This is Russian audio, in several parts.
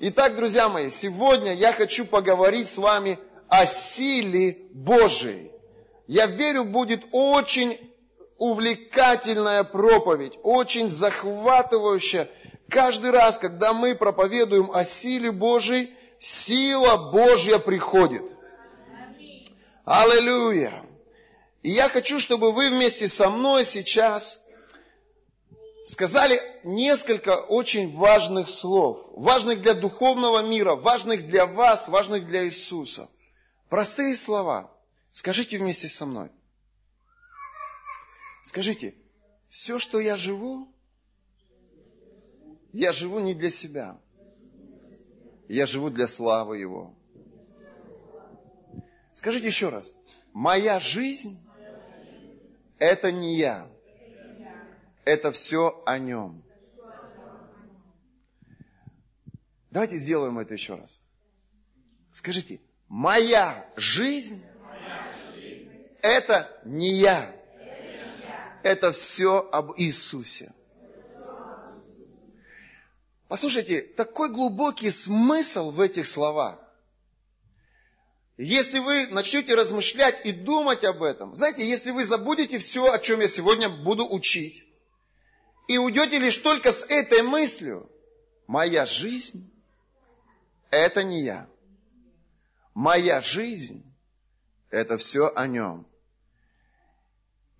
Итак, друзья мои, сегодня я хочу поговорить с вами о силе Божией. Я верю, будет очень увлекательная проповедь, очень захватывающая. Каждый раз, когда мы проповедуем о силе Божией, сила Божья приходит. Аллилуйя! И я хочу, чтобы вы вместе со мной сейчас сказали несколько очень важных слов, важных для духовного мира, важных для вас, важных для Иисуса. Простые слова. Скажите вместе со мной. Скажите, все, что я живу, я живу не для себя. Я живу для славы Его. Скажите еще раз. Моя жизнь – это не я. Это все о Нем. Давайте сделаем это еще раз. Скажите, моя жизнь – это не я. Это все об Иисусе. Послушайте, такой глубокий смысл в этих словах. Если вы начнете размышлять и думать об этом, знаете, если вы забудете все, о чем я сегодня буду учить, и уйдете лишь только с этой мыслью, моя жизнь – это не я. Моя жизнь – это все о нем.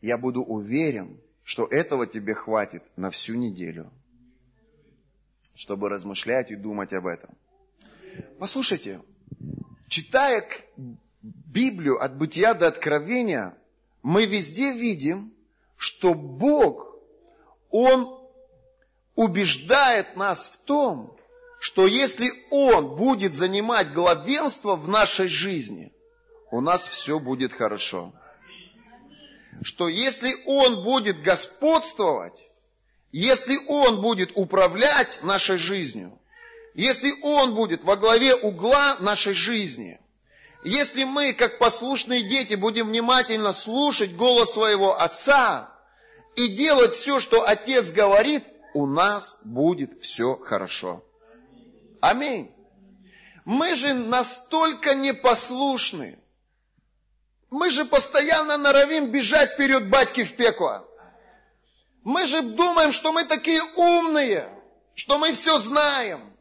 Я буду уверен, что этого тебе хватит на всю неделю – чтобы размышлять и думать об этом. Послушайте, читая Библию от бытия до откровения, мы везде видим, что Бог, Он убеждает нас в том, что если Он будет занимать главенство в нашей жизни, у нас все будет хорошо. Что если Он будет господствовать, если Он будет управлять нашей жизнью, если Он будет во главе угла нашей жизни, если мы, как послушные дети, будем внимательно слушать голос своего Отца и делать все, что Отец говорит, у нас будет все хорошо. Аминь. Мы же настолько непослушны. Мы же постоянно норовим бежать вперед батьки в пекло. Мы же думаем, что мы такие умные, что мы все знаем.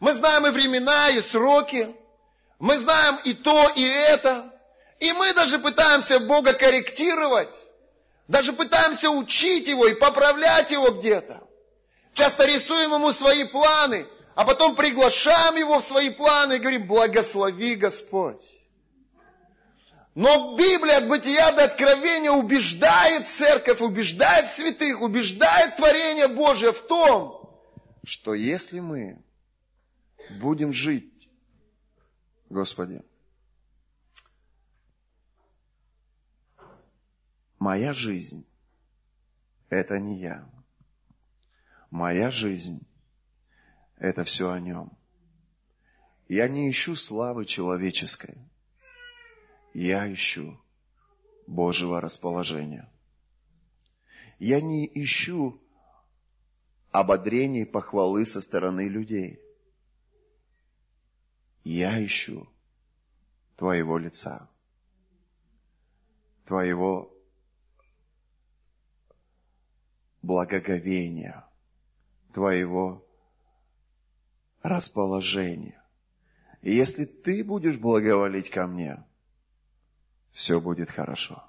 Мы знаем и времена, и сроки. Мы знаем и то, и это. И мы даже пытаемся Бога корректировать. Даже пытаемся учить Его и поправлять Его где-то. Часто рисуем Ему свои планы, а потом приглашаем Его в свои планы и говорим, благослови Господь. Но Библия от бытия до откровения убеждает церковь, убеждает святых, убеждает творение Божие в том, что если мы будем жить, Господи, моя жизнь – это не я. Моя жизнь – это все о нем. Я не ищу славы человеческой – я ищу Божьего расположения. Я не ищу ободрения и похвалы со стороны людей. Я ищу Твоего лица, Твоего благоговения, Твоего расположения. И если Ты будешь благоволить ко мне – все будет хорошо.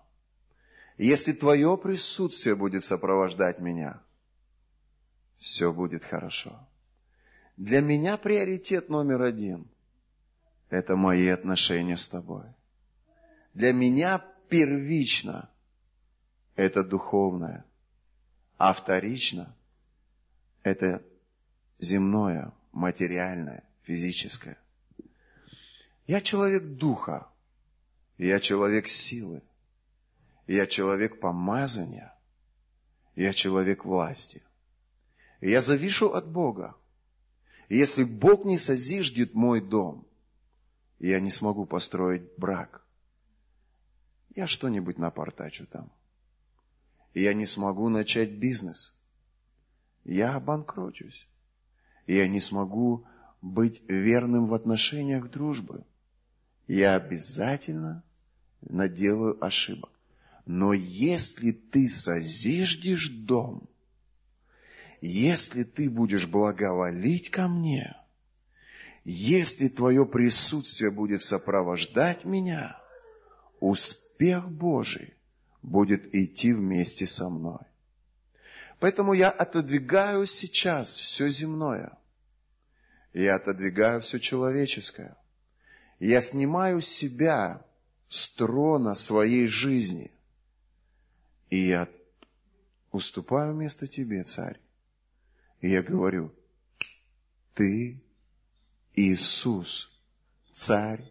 Если Твое присутствие будет сопровождать меня, все будет хорошо. Для меня приоритет номер один – это мои отношения с Тобой. Для меня первично – это духовное, а вторично – это земное, материальное, физическое. Я человек духа, я человек силы. Я человек помазания. Я человек власти. Я завишу от Бога. Если Бог не созиждет мой дом, я не смогу построить брак. Я что-нибудь напортачу там. Я не смогу начать бизнес. Я обанкрочусь. Я не смогу быть верным в отношениях дружбы. Я обязательно наделаю ошибок. Но если ты созиждешь дом, если ты будешь благоволить ко мне, если твое присутствие будет сопровождать меня, успех Божий будет идти вместе со мной. Поэтому я отодвигаю сейчас все земное. Я отодвигаю все человеческое. Я снимаю себя с трона своей жизни. И я уступаю место тебе, царь. И я говорю, ты Иисус, царь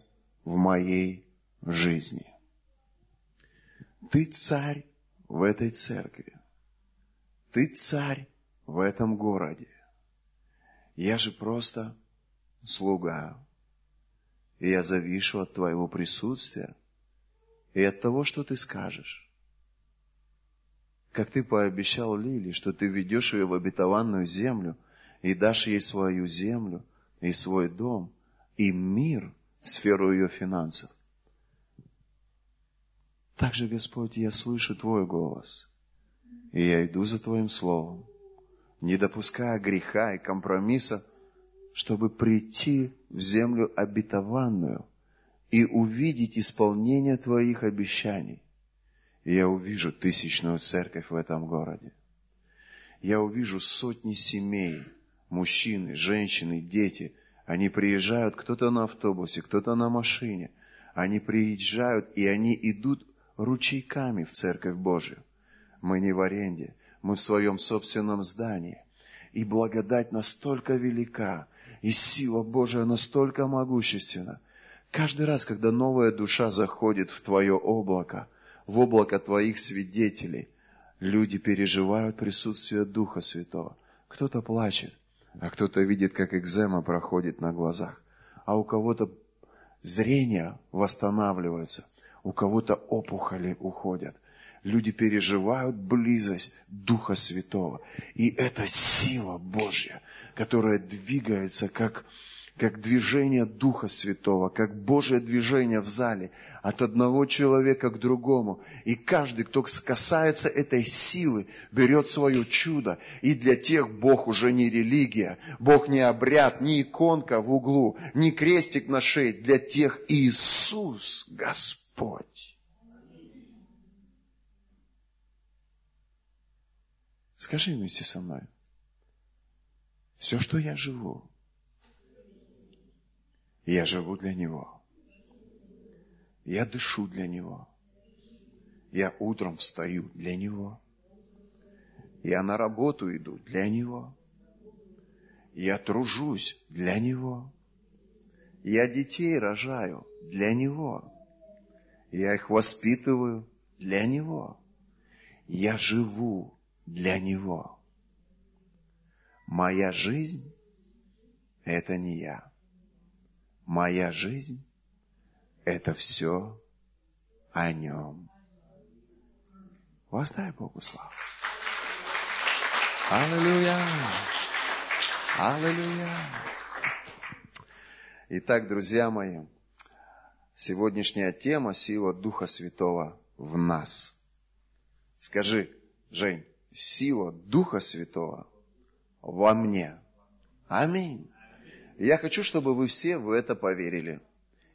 в моей жизни. Ты царь в этой церкви. Ты царь в этом городе. Я же просто слуга. И я завишу от твоего присутствия и от того, что ты скажешь. Как ты пообещал Лили, что ты ведешь ее в обетованную землю и дашь ей свою землю и свой дом и мир в сферу ее финансов. Также, Господь, я слышу Твой голос, и я иду за Твоим Словом, не допуская греха и компромисса, чтобы прийти в землю обетованную и увидеть исполнение Твоих обещаний. И я увижу тысячную церковь в этом городе. Я увижу сотни семей, мужчины, женщины, дети. Они приезжают, кто-то на автобусе, кто-то на машине. Они приезжают, и они идут ручейками в Церковь Божию. Мы не в аренде, мы в своем собственном здании. И благодать настолько велика, и сила Божия настолько могущественна. Каждый раз, когда новая душа заходит в Твое облако, в облако Твоих свидетелей, люди переживают присутствие Духа Святого. Кто-то плачет, а кто-то видит, как экзема проходит на глазах, а у кого-то зрение восстанавливается – у кого-то опухоли уходят. Люди переживают близость Духа Святого. И это сила Божья, которая двигается как, как движение Духа Святого, как Божье движение в зале от одного человека к другому. И каждый, кто касается этой силы, берет свое чудо. И для тех Бог уже не религия, Бог не обряд, не иконка в углу, не крестик на шее. Для тех Иисус Господь. Господь. Скажи вместе со мной. Все, что я живу, я живу для Него. Я дышу для Него. Я утром встаю для Него. Я на работу иду для Него. Я тружусь для Него. Я детей рожаю для Него. Я их воспитываю для Него. Я живу для Него. Моя жизнь – это не я. Моя жизнь – это все о Нем. Воздай Богу славу. Аллилуйя! Аллилуйя! Итак, друзья мои, Сегодняшняя тема – сила Духа Святого в нас. Скажи, Жень, сила Духа Святого во мне. Аминь. Я хочу, чтобы вы все в это поверили.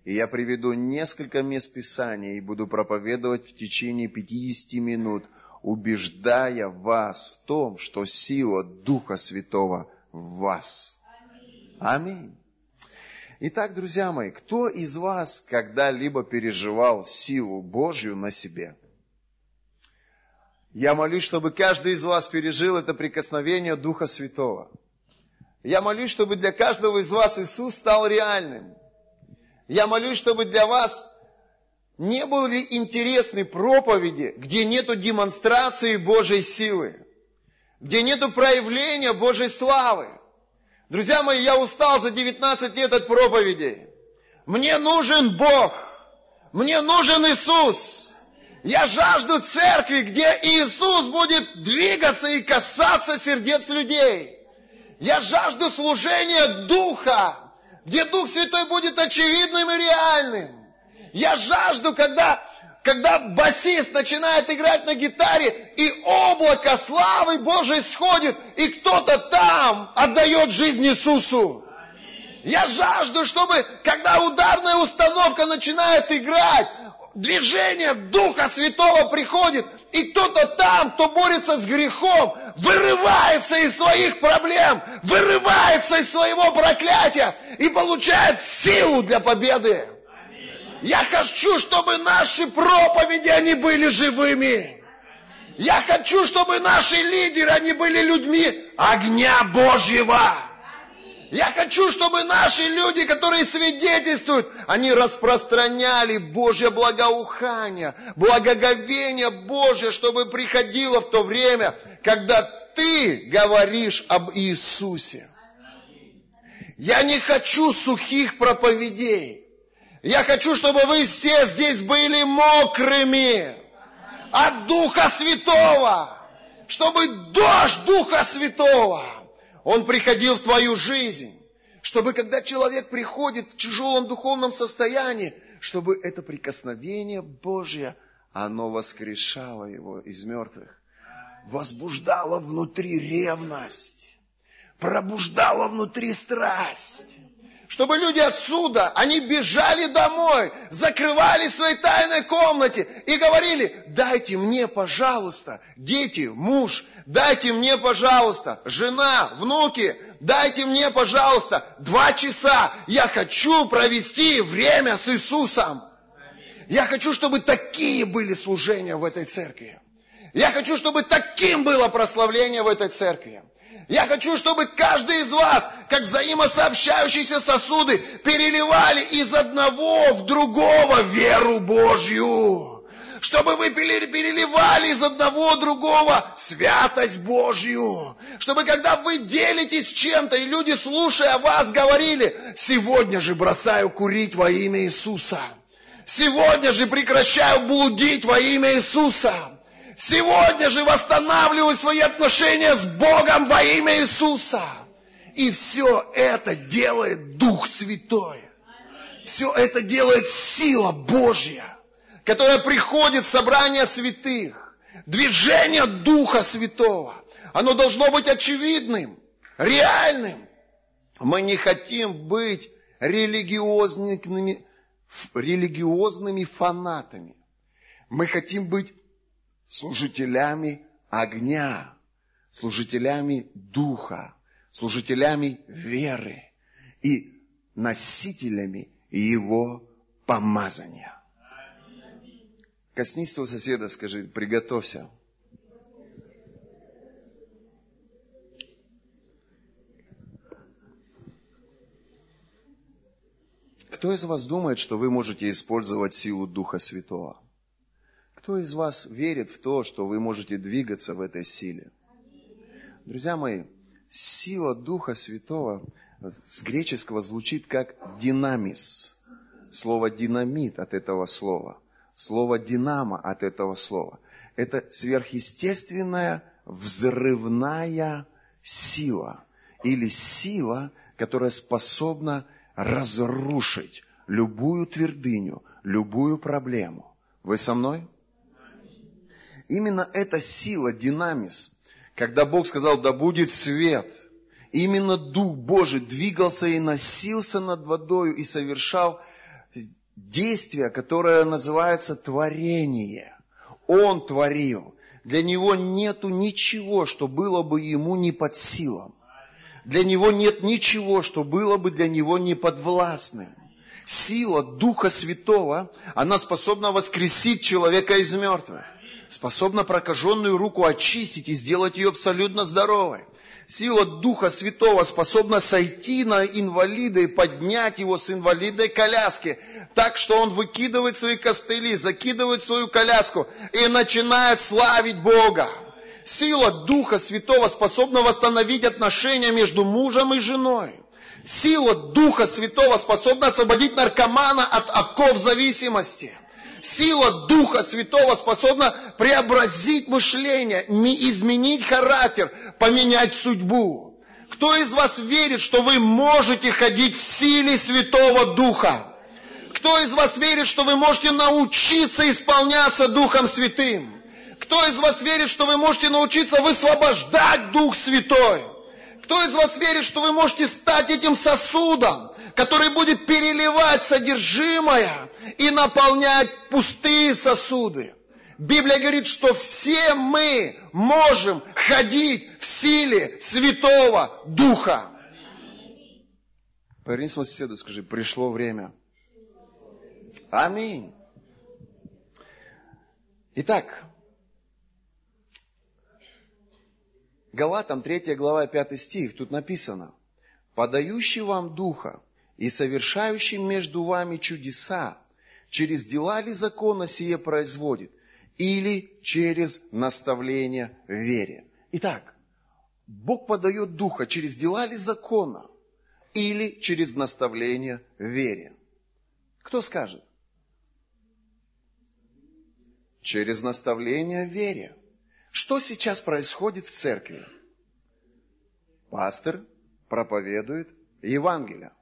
И я приведу несколько мест Писания и буду проповедовать в течение 50 минут, убеждая вас в том, что сила Духа Святого в вас. Аминь. Итак, друзья мои, кто из вас когда-либо переживал силу Божью на себе? Я молюсь, чтобы каждый из вас пережил это прикосновение Духа Святого. Я молюсь, чтобы для каждого из вас Иисус стал реальным. Я молюсь, чтобы для вас не были интересны проповеди, где нету демонстрации Божьей силы, где нету проявления Божьей славы. Друзья мои, я устал за 19 лет от проповедей. Мне нужен Бог. Мне нужен Иисус. Я жажду церкви, где Иисус будет двигаться и касаться сердец людей. Я жажду служения Духа, где Дух Святой будет очевидным и реальным. Я жажду, когда, когда басист начинает играть на гитаре, и облако славы Божией сходит, и кто-то там отдает жизнь Иисусу. Я жажду, чтобы, когда ударная установка начинает играть, движение Духа Святого приходит, и кто-то там, кто борется с грехом, вырывается из своих проблем, вырывается из своего проклятия и получает силу для победы. Я хочу, чтобы наши проповеди, они были живыми. Я хочу, чтобы наши лидеры, они были людьми огня Божьего. Я хочу, чтобы наши люди, которые свидетельствуют, они распространяли Божье благоухание, благоговение Божье, чтобы приходило в то время, когда ты говоришь об Иисусе. Я не хочу сухих проповедей. Я хочу, чтобы вы все здесь были мокрыми от Духа Святого. Чтобы дождь Духа Святого он приходил в твою жизнь, чтобы когда человек приходит в тяжелом духовном состоянии, чтобы это прикосновение Божье, оно воскрешало его из мертвых, возбуждало внутри ревность, пробуждало внутри страсть чтобы люди отсюда, они бежали домой, закрывали в своей тайной комнате и говорили, дайте мне, пожалуйста, дети, муж, дайте мне, пожалуйста, жена, внуки, дайте мне, пожалуйста, два часа, я хочу провести время с Иисусом. Я хочу, чтобы такие были служения в этой церкви. Я хочу, чтобы таким было прославление в этой церкви. Я хочу, чтобы каждый из вас, как взаимосообщающиеся сосуды, переливали из одного в другого веру Божью. Чтобы вы переливали из одного другого святость Божью. Чтобы когда вы делитесь чем-то, и люди, слушая вас, говорили, сегодня же бросаю курить во имя Иисуса. Сегодня же прекращаю блудить во имя Иисуса. Сегодня же восстанавливаю свои отношения с Богом во имя Иисуса. И все это делает Дух Святой. Все это делает сила Божья, которая приходит в собрание святых. Движение Духа Святого. Оно должно быть очевидным, реальным. Мы не хотим быть религиозными, религиозными фанатами. Мы хотим быть служителями огня, служителями духа, служителями веры и носителями его помазания. Коснись своего соседа, скажи, приготовься. Кто из вас думает, что вы можете использовать силу Духа Святого? Кто из вас верит в то, что вы можете двигаться в этой силе? Друзья мои, сила Духа Святого с греческого звучит как динамис. Слово динамит от этого слова. Слово динамо от этого слова. Это сверхъестественная взрывная сила. Или сила, которая способна разрушить любую твердыню, любую проблему. Вы со мной? Именно эта сила, динамис, когда Бог сказал, да будет свет, именно Дух Божий двигался и носился над водою и совершал действие, которое называется творение. Он творил. Для него нету ничего, что было бы ему не под силам. Для него нет ничего, что было бы для него не подвластным. Сила Духа Святого, она способна воскресить человека из мертвых способна прокаженную руку очистить и сделать ее абсолютно здоровой. Сила Духа Святого способна сойти на инвалида и поднять его с инвалидной коляски, так что он выкидывает свои костыли, закидывает свою коляску и начинает славить Бога. Сила Духа Святого способна восстановить отношения между мужем и женой. Сила Духа Святого способна освободить наркомана от оков зависимости сила Духа Святого способна преобразить мышление, изменить характер, поменять судьбу. Кто из вас верит, что вы можете ходить в силе Святого Духа? Кто из вас верит, что вы можете научиться исполняться Духом Святым? Кто из вас верит, что вы можете научиться высвобождать Дух Святой? Кто из вас верит, что вы можете стать этим сосудом, который будет переливать содержимое и наполнять пустые сосуды? Библия говорит, что все мы можем ходить в силе Святого Духа. Поверни своему соседу, скажи, пришло время. Аминь. Итак, Галатам 3 глава 5 стих, тут написано, «Подающий вам Духа и совершающий между вами чудеса, через дела ли закона сие производит, или через наставление в вере». Итак, Бог подает Духа через дела ли закона, или через наставление в вере. Кто скажет? Через наставление в вере. Что сейчас происходит в церкви? Пастор проповедует Евангелие,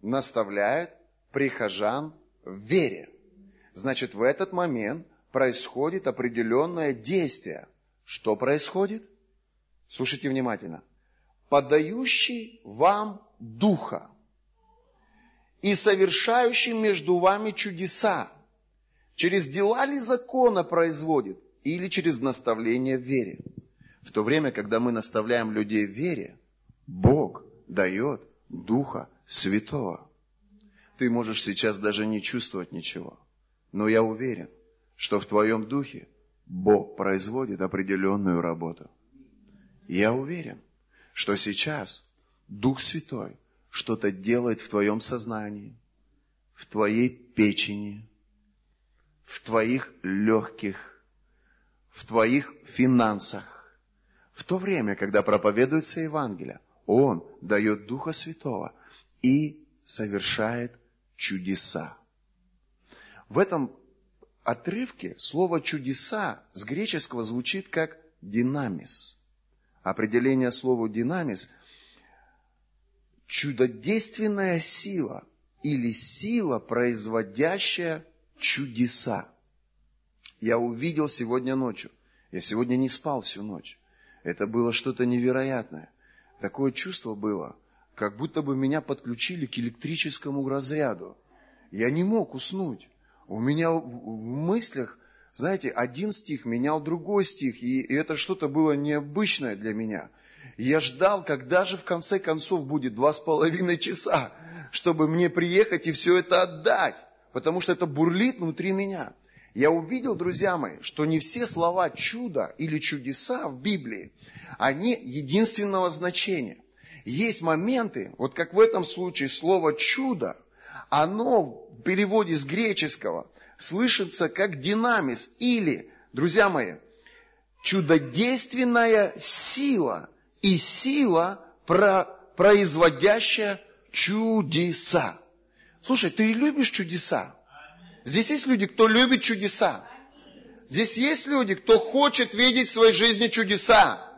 наставляет прихожан в вере. Значит, в этот момент происходит определенное действие. Что происходит? Слушайте внимательно. Подающий вам Духа и совершающий между вами чудеса, через дела ли закона производит, или через наставление в вере. В то время, когда мы наставляем людей в вере, Бог дает Духа Святого. Ты можешь сейчас даже не чувствовать ничего, но я уверен, что в твоем духе Бог производит определенную работу. Я уверен, что сейчас Дух Святой что-то делает в твоем сознании, в твоей печени, в твоих легких, в твоих финансах. В то время, когда проповедуется Евангелие, Он дает Духа Святого и совершает чудеса. В этом отрывке слово «чудеса» с греческого звучит как «динамис». Определение слова «динамис» – чудодейственная сила или сила, производящая чудеса я увидел сегодня ночью. Я сегодня не спал всю ночь. Это было что-то невероятное. Такое чувство было, как будто бы меня подключили к электрическому разряду. Я не мог уснуть. У меня в мыслях, знаете, один стих менял другой стих, и это что-то было необычное для меня. я ждал, когда же в конце концов будет два с половиной часа, чтобы мне приехать и все это отдать, потому что это бурлит внутри меня я увидел, друзья мои, что не все слова чудо или чудеса в Библии, они единственного значения. Есть моменты, вот как в этом случае слово чудо, оно в переводе с греческого слышится как динамис или, друзья мои, чудодейственная сила и сила, про, производящая чудеса. Слушай, ты любишь чудеса? Здесь есть люди, кто любит чудеса. Здесь есть люди, кто хочет видеть в своей жизни чудеса.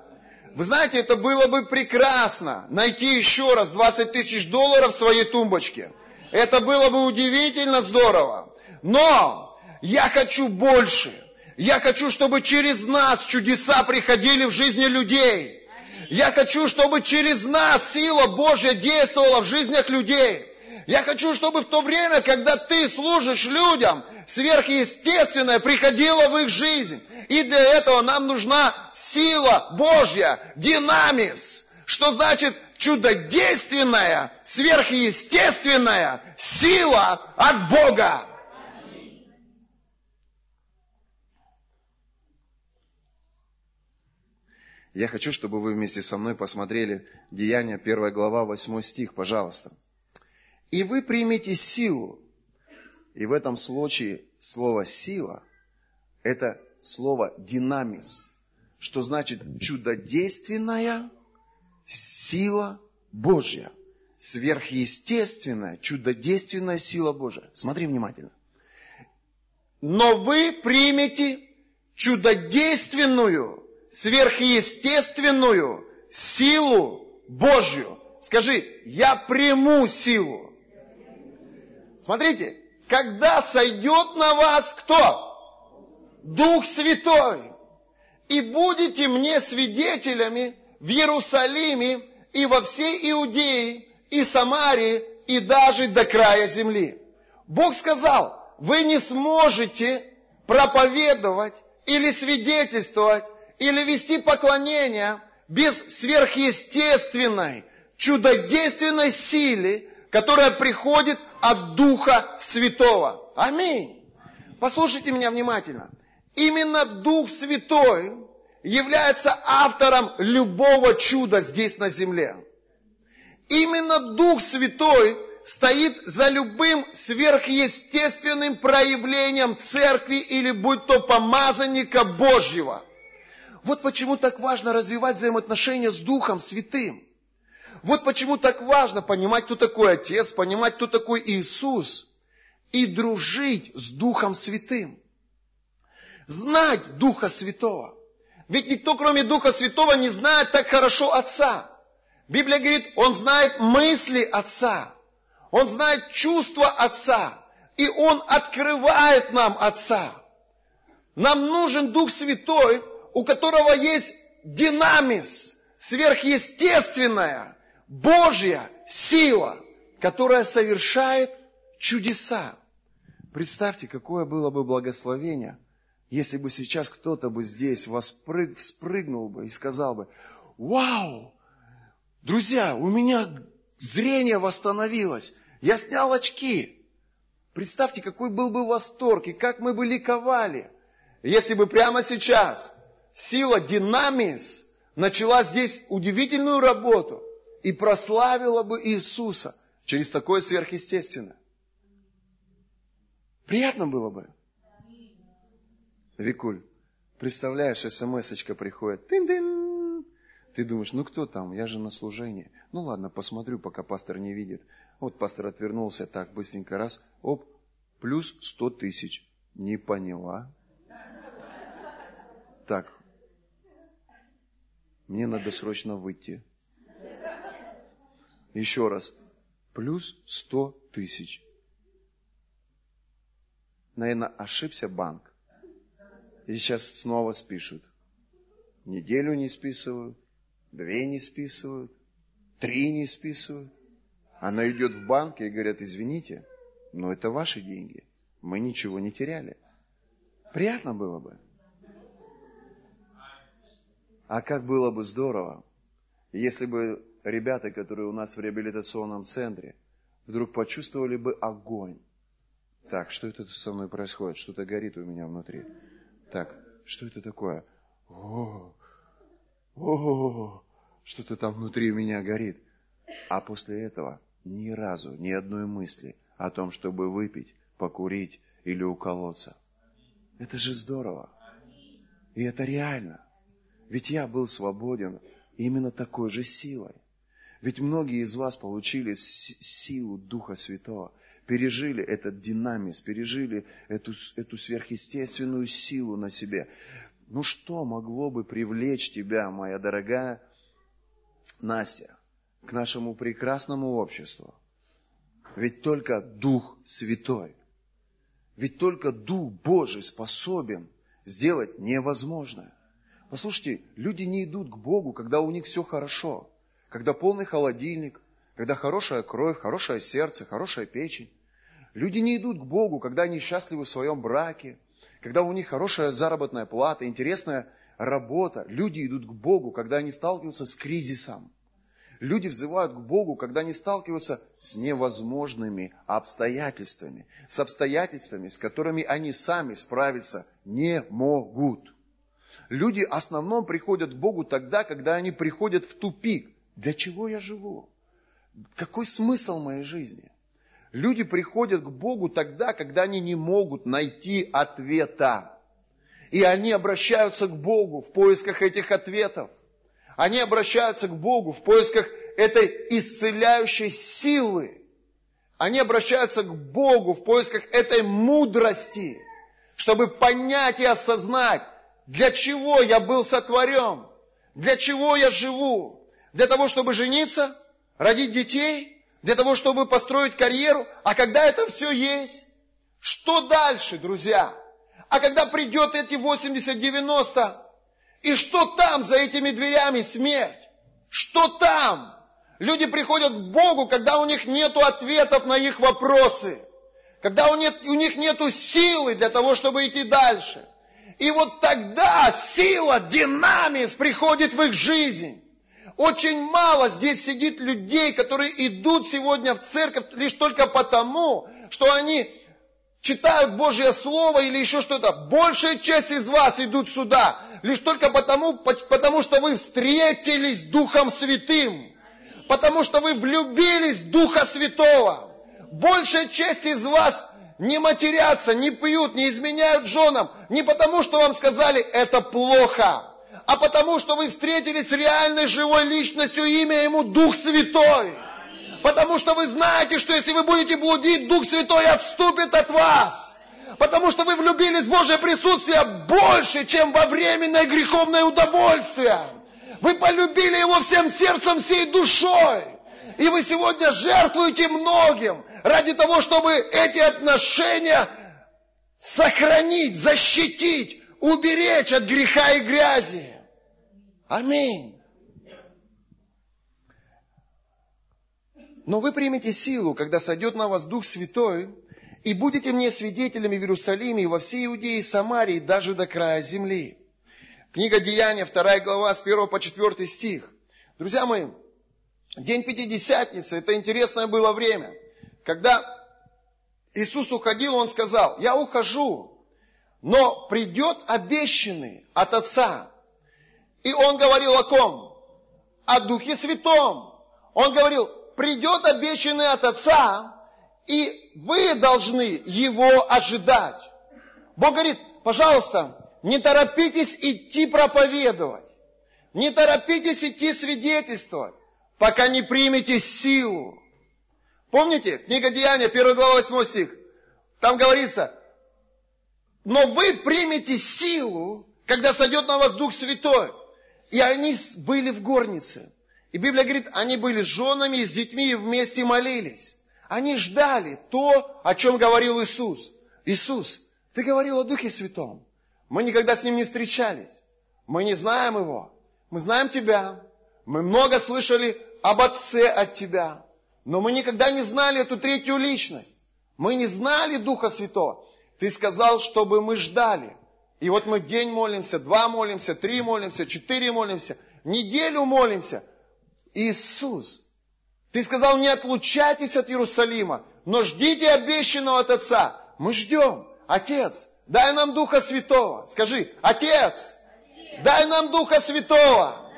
Вы знаете, это было бы прекрасно, найти еще раз 20 тысяч долларов в своей тумбочке. Это было бы удивительно здорово. Но я хочу больше. Я хочу, чтобы через нас чудеса приходили в жизни людей. Я хочу, чтобы через нас сила Божья действовала в жизнях людей. Я хочу, чтобы в то время, когда ты служишь людям, сверхъестественное приходило в их жизнь. И для этого нам нужна сила Божья, динамис. Что значит чудодейственная, сверхъестественная сила от Бога. Я хочу, чтобы вы вместе со мной посмотрели Деяния 1 глава 8 стих, пожалуйста и вы примете силу. И в этом случае слово «сила» – это слово «динамис», что значит чудодейственная сила Божья, сверхъестественная, чудодейственная сила Божья. Смотри внимательно. Но вы примете чудодейственную, сверхъестественную силу Божью. Скажи, я приму силу. Смотрите, когда сойдет на вас кто? Дух Святой. И будете мне свидетелями в Иерусалиме и во всей Иудее и Самарии и даже до края земли. Бог сказал, вы не сможете проповедовать или свидетельствовать или вести поклонение без сверхъестественной, чудодейственной силы, которая приходит от Духа Святого. Аминь. Послушайте меня внимательно. Именно Дух Святой является автором любого чуда здесь на земле. Именно Дух Святой стоит за любым сверхъестественным проявлением церкви или будь то помазанника Божьего. Вот почему так важно развивать взаимоотношения с Духом Святым. Вот почему так важно понимать, кто такой Отец, понимать, кто такой Иисус, и дружить с Духом Святым. Знать Духа Святого. Ведь никто, кроме Духа Святого, не знает так хорошо Отца. Библия говорит, Он знает мысли Отца. Он знает чувства Отца. И Он открывает нам Отца. Нам нужен Дух Святой, у которого есть динамис, сверхъестественная, Божья сила, которая совершает чудеса. Представьте, какое было бы благословение, если бы сейчас кто-то бы здесь воспрыг, вспрыгнул бы и сказал бы, вау, друзья, у меня зрение восстановилось, я снял очки. Представьте, какой был бы восторг и как мы бы ликовали, если бы прямо сейчас сила динамис начала здесь удивительную работу – и прославила бы Иисуса через такое сверхъестественное. Приятно было бы. Викуль, представляешь, смс-очка приходит. Тын-тын. Ты думаешь, ну кто там? Я же на служении. Ну ладно, посмотрю, пока пастор не видит. Вот пастор отвернулся, так, быстренько раз, оп, плюс сто тысяч. Не поняла. Так, мне надо срочно выйти. Еще раз. Плюс 100 тысяч. Наверное, ошибся банк. И сейчас снова спишут. Неделю не списывают, две не списывают, три не списывают. Она идет в банк и говорят, извините, но это ваши деньги. Мы ничего не теряли. Приятно было бы. А как было бы здорово, если бы ребята, которые у нас в реабилитационном центре, вдруг почувствовали бы огонь. Так, что это со мной происходит? Что-то горит у меня внутри. Так, что это такое? О, о, что-то там внутри меня горит. А после этого ни разу, ни одной мысли о том, чтобы выпить, покурить или уколоться. Это же здорово. И это реально. Ведь я был свободен именно такой же силой. Ведь многие из вас получили силу Духа Святого, пережили этот динамис, пережили эту, эту сверхъестественную силу на себе. Ну что могло бы привлечь тебя, моя дорогая Настя, к нашему прекрасному обществу? Ведь только Дух Святой, ведь только Дух Божий способен сделать невозможное. Послушайте, люди не идут к Богу, когда у них все хорошо когда полный холодильник, когда хорошая кровь, хорошее сердце, хорошая печень. Люди не идут к Богу, когда они счастливы в своем браке, когда у них хорошая заработная плата, интересная работа. Люди идут к Богу, когда они сталкиваются с кризисом. Люди взывают к Богу, когда они сталкиваются с невозможными обстоятельствами, с обстоятельствами, с которыми они сами справиться не могут. Люди в основном приходят к Богу тогда, когда они приходят в тупик, для чего я живу? Какой смысл моей жизни? Люди приходят к Богу тогда, когда они не могут найти ответа. И они обращаются к Богу в поисках этих ответов. Они обращаются к Богу в поисках этой исцеляющей силы. Они обращаются к Богу в поисках этой мудрости, чтобы понять и осознать, для чего я был сотворен, для чего я живу, для того, чтобы жениться, родить детей, для того, чтобы построить карьеру. А когда это все есть, что дальше, друзья? А когда придет эти 80-90, и что там за этими дверями смерть? Что там? Люди приходят к Богу, когда у них нет ответов на их вопросы. Когда у них, у них нет силы для того, чтобы идти дальше. И вот тогда сила, динамис приходит в их жизнь. Очень мало здесь сидит людей, которые идут сегодня в церковь лишь только потому, что они читают Божье Слово или еще что-то. Большая часть из вас идут сюда лишь только потому, потому что вы встретились Духом Святым. Потому что вы влюбились в Духа Святого. Большая часть из вас не матерятся, не пьют, не изменяют женам. Не потому, что вам сказали, это плохо, а потому, что вы встретились с реальной живой личностью, имя ему Дух Святой. Потому что вы знаете, что если вы будете блудить, Дух Святой отступит от вас. Потому что вы влюбились в Божье присутствие больше, чем во временное греховное удовольствие. Вы полюбили Его всем сердцем, всей душой. И вы сегодня жертвуете многим ради того, чтобы эти отношения сохранить, защитить, уберечь от греха и грязи. Аминь. Но вы примете силу, когда сойдет на вас Дух Святой, и будете мне свидетелями в Иерусалиме и во всей Иудее и Самарии, даже до края земли. Книга Деяния, 2 глава, с 1 по 4 стих. Друзья мои, день Пятидесятницы, это интересное было время. Когда Иисус уходил, Он сказал, я ухожу, но придет обещанный от Отца. И Он говорил о ком? О Духе Святом. Он говорил, придет обещанный от Отца, и вы должны его ожидать. Бог говорит, пожалуйста, не торопитесь идти проповедовать. Не торопитесь идти свидетельствовать, пока не примете силу. Помните, книга Деяния, 1 глава, 8 стих. Там говорится, но вы примете силу, когда сойдет на вас Дух Святой. И они были в горнице. И Библия говорит, они были с женами и с детьми и вместе молились. Они ждали то, о чем говорил Иисус. Иисус, ты говорил о Духе Святом. Мы никогда с Ним не встречались. Мы не знаем Его. Мы знаем Тебя. Мы много слышали об Отце от Тебя. Но мы никогда не знали эту третью личность. Мы не знали Духа Святого. Ты сказал, чтобы мы ждали. И вот мы день молимся, два молимся, три молимся, четыре молимся, неделю молимся – Иисус, ты сказал, не отлучайтесь от Иерусалима, но ждите обещанного от Отца. Мы ждем. Отец, дай нам Духа Святого. Скажи, Отец, дай нам Духа Святого.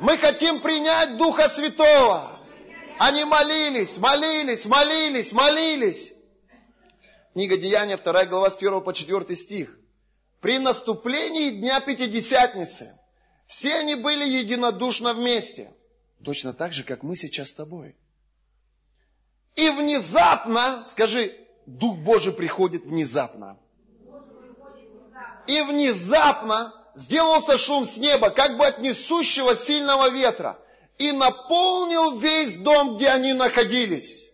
Мы хотим принять Духа Святого. Они молились, молились, молились, молились. Книга Деяния, 2 глава, с 1 по 4 стих. При наступлении Дня Пятидесятницы все они были единодушно вместе – Точно так же, как мы сейчас с тобой. И внезапно, скажи, Дух Божий приходит внезапно. И внезапно сделался шум с неба, как бы от несущего сильного ветра, и наполнил весь дом, где они находились.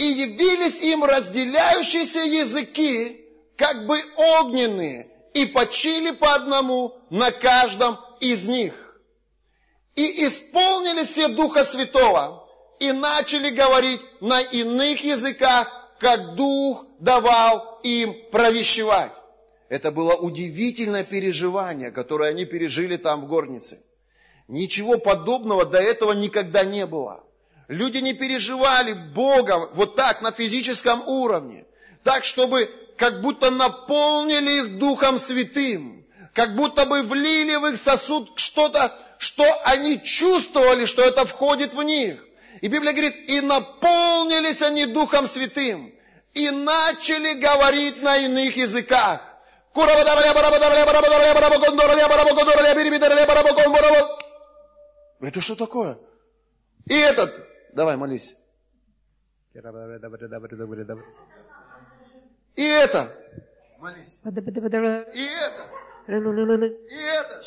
И явились им разделяющиеся языки, как бы огненные, и почили по одному на каждом из них и исполнили все Духа Святого, и начали говорить на иных языках, как Дух давал им провещевать. Это было удивительное переживание, которое они пережили там в горнице. Ничего подобного до этого никогда не было. Люди не переживали Бога вот так, на физическом уровне. Так, чтобы как будто наполнили их Духом Святым. Как будто бы влили в их сосуд что-то что они чувствовали, что это входит в них. И Библия говорит, и наполнились они Духом Святым, и начали говорить на иных языках. Это что такое? И этот, давай молись. И это. Молись. И это. И это.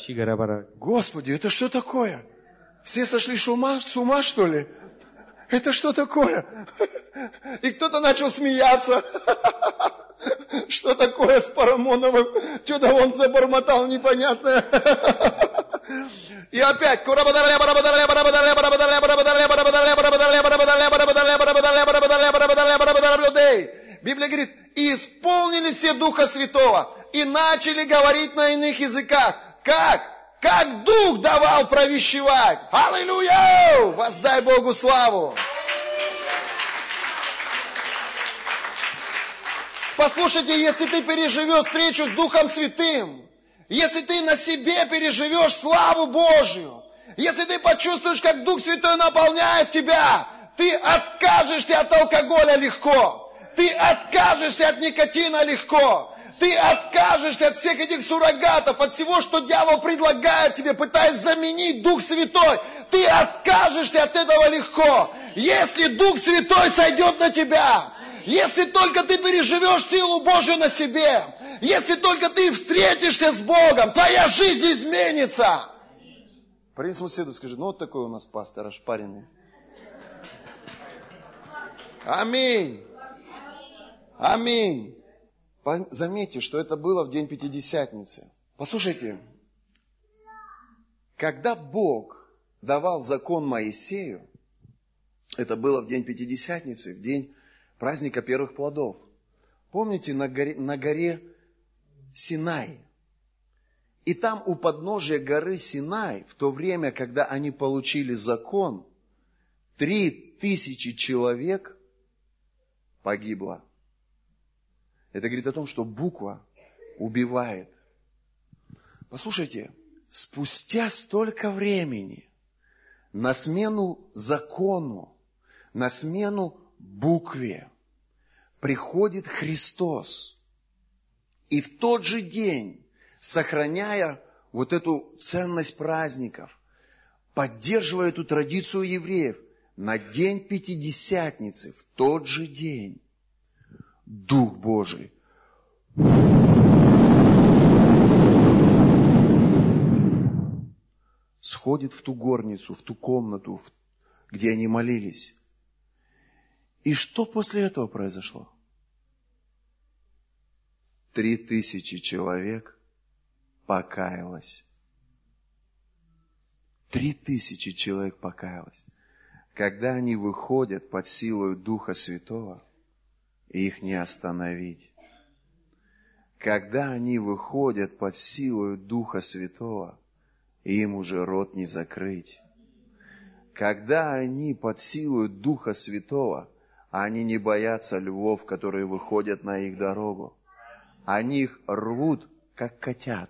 Господи, это что такое? Все сошли с ума, с ума что ли? Это что такое? И кто-то начал смеяться. Что такое с Парамоновым? Что-то он забормотал непонятное. И опять. Библия говорит, и исполнили все Духа Святого, и начали говорить на иных языках. Как? Как Дух давал провещевать. Аллилуйя! Воздай Богу славу. Послушайте, если ты переживешь встречу с Духом Святым, если ты на себе переживешь славу Божью, если ты почувствуешь, как Дух Святой наполняет тебя, ты откажешься от алкоголя легко, ты откажешься от никотина легко, ты откажешься от всех этих суррогатов, от всего, что дьявол предлагает тебе, пытаясь заменить Дух Святой. Ты откажешься от этого легко. Если Дух Святой сойдет на тебя, если только ты переживешь силу Божью на себе, если только ты встретишься с Богом, твоя жизнь изменится. Парень соседу скажи, ну вот такой у нас пастор ошпаренный. Аминь. Аминь. Заметьте, что это было в день Пятидесятницы. Послушайте, когда Бог давал закон Моисею, это было в день Пятидесятницы, в день праздника первых плодов. Помните, на горе, на горе Синай. И там у подножия горы Синай, в то время, когда они получили закон, три тысячи человек погибло. Это говорит о том, что буква убивает. Послушайте, спустя столько времени на смену закону, на смену букве, приходит Христос. И в тот же день, сохраняя вот эту ценность праздников, поддерживая эту традицию евреев, на день Пятидесятницы, в тот же день, Дух Божий сходит в ту горницу, в ту комнату, где они молились. И что после этого произошло? Три тысячи человек покаялось. Три тысячи человек покаялось. Когда они выходят под силой Духа Святого, их не остановить. Когда они выходят под силой Духа Святого, им уже рот не закрыть. Когда они под силой Духа Святого, они не боятся львов, которые выходят на их дорогу. Они их рвут, как котят.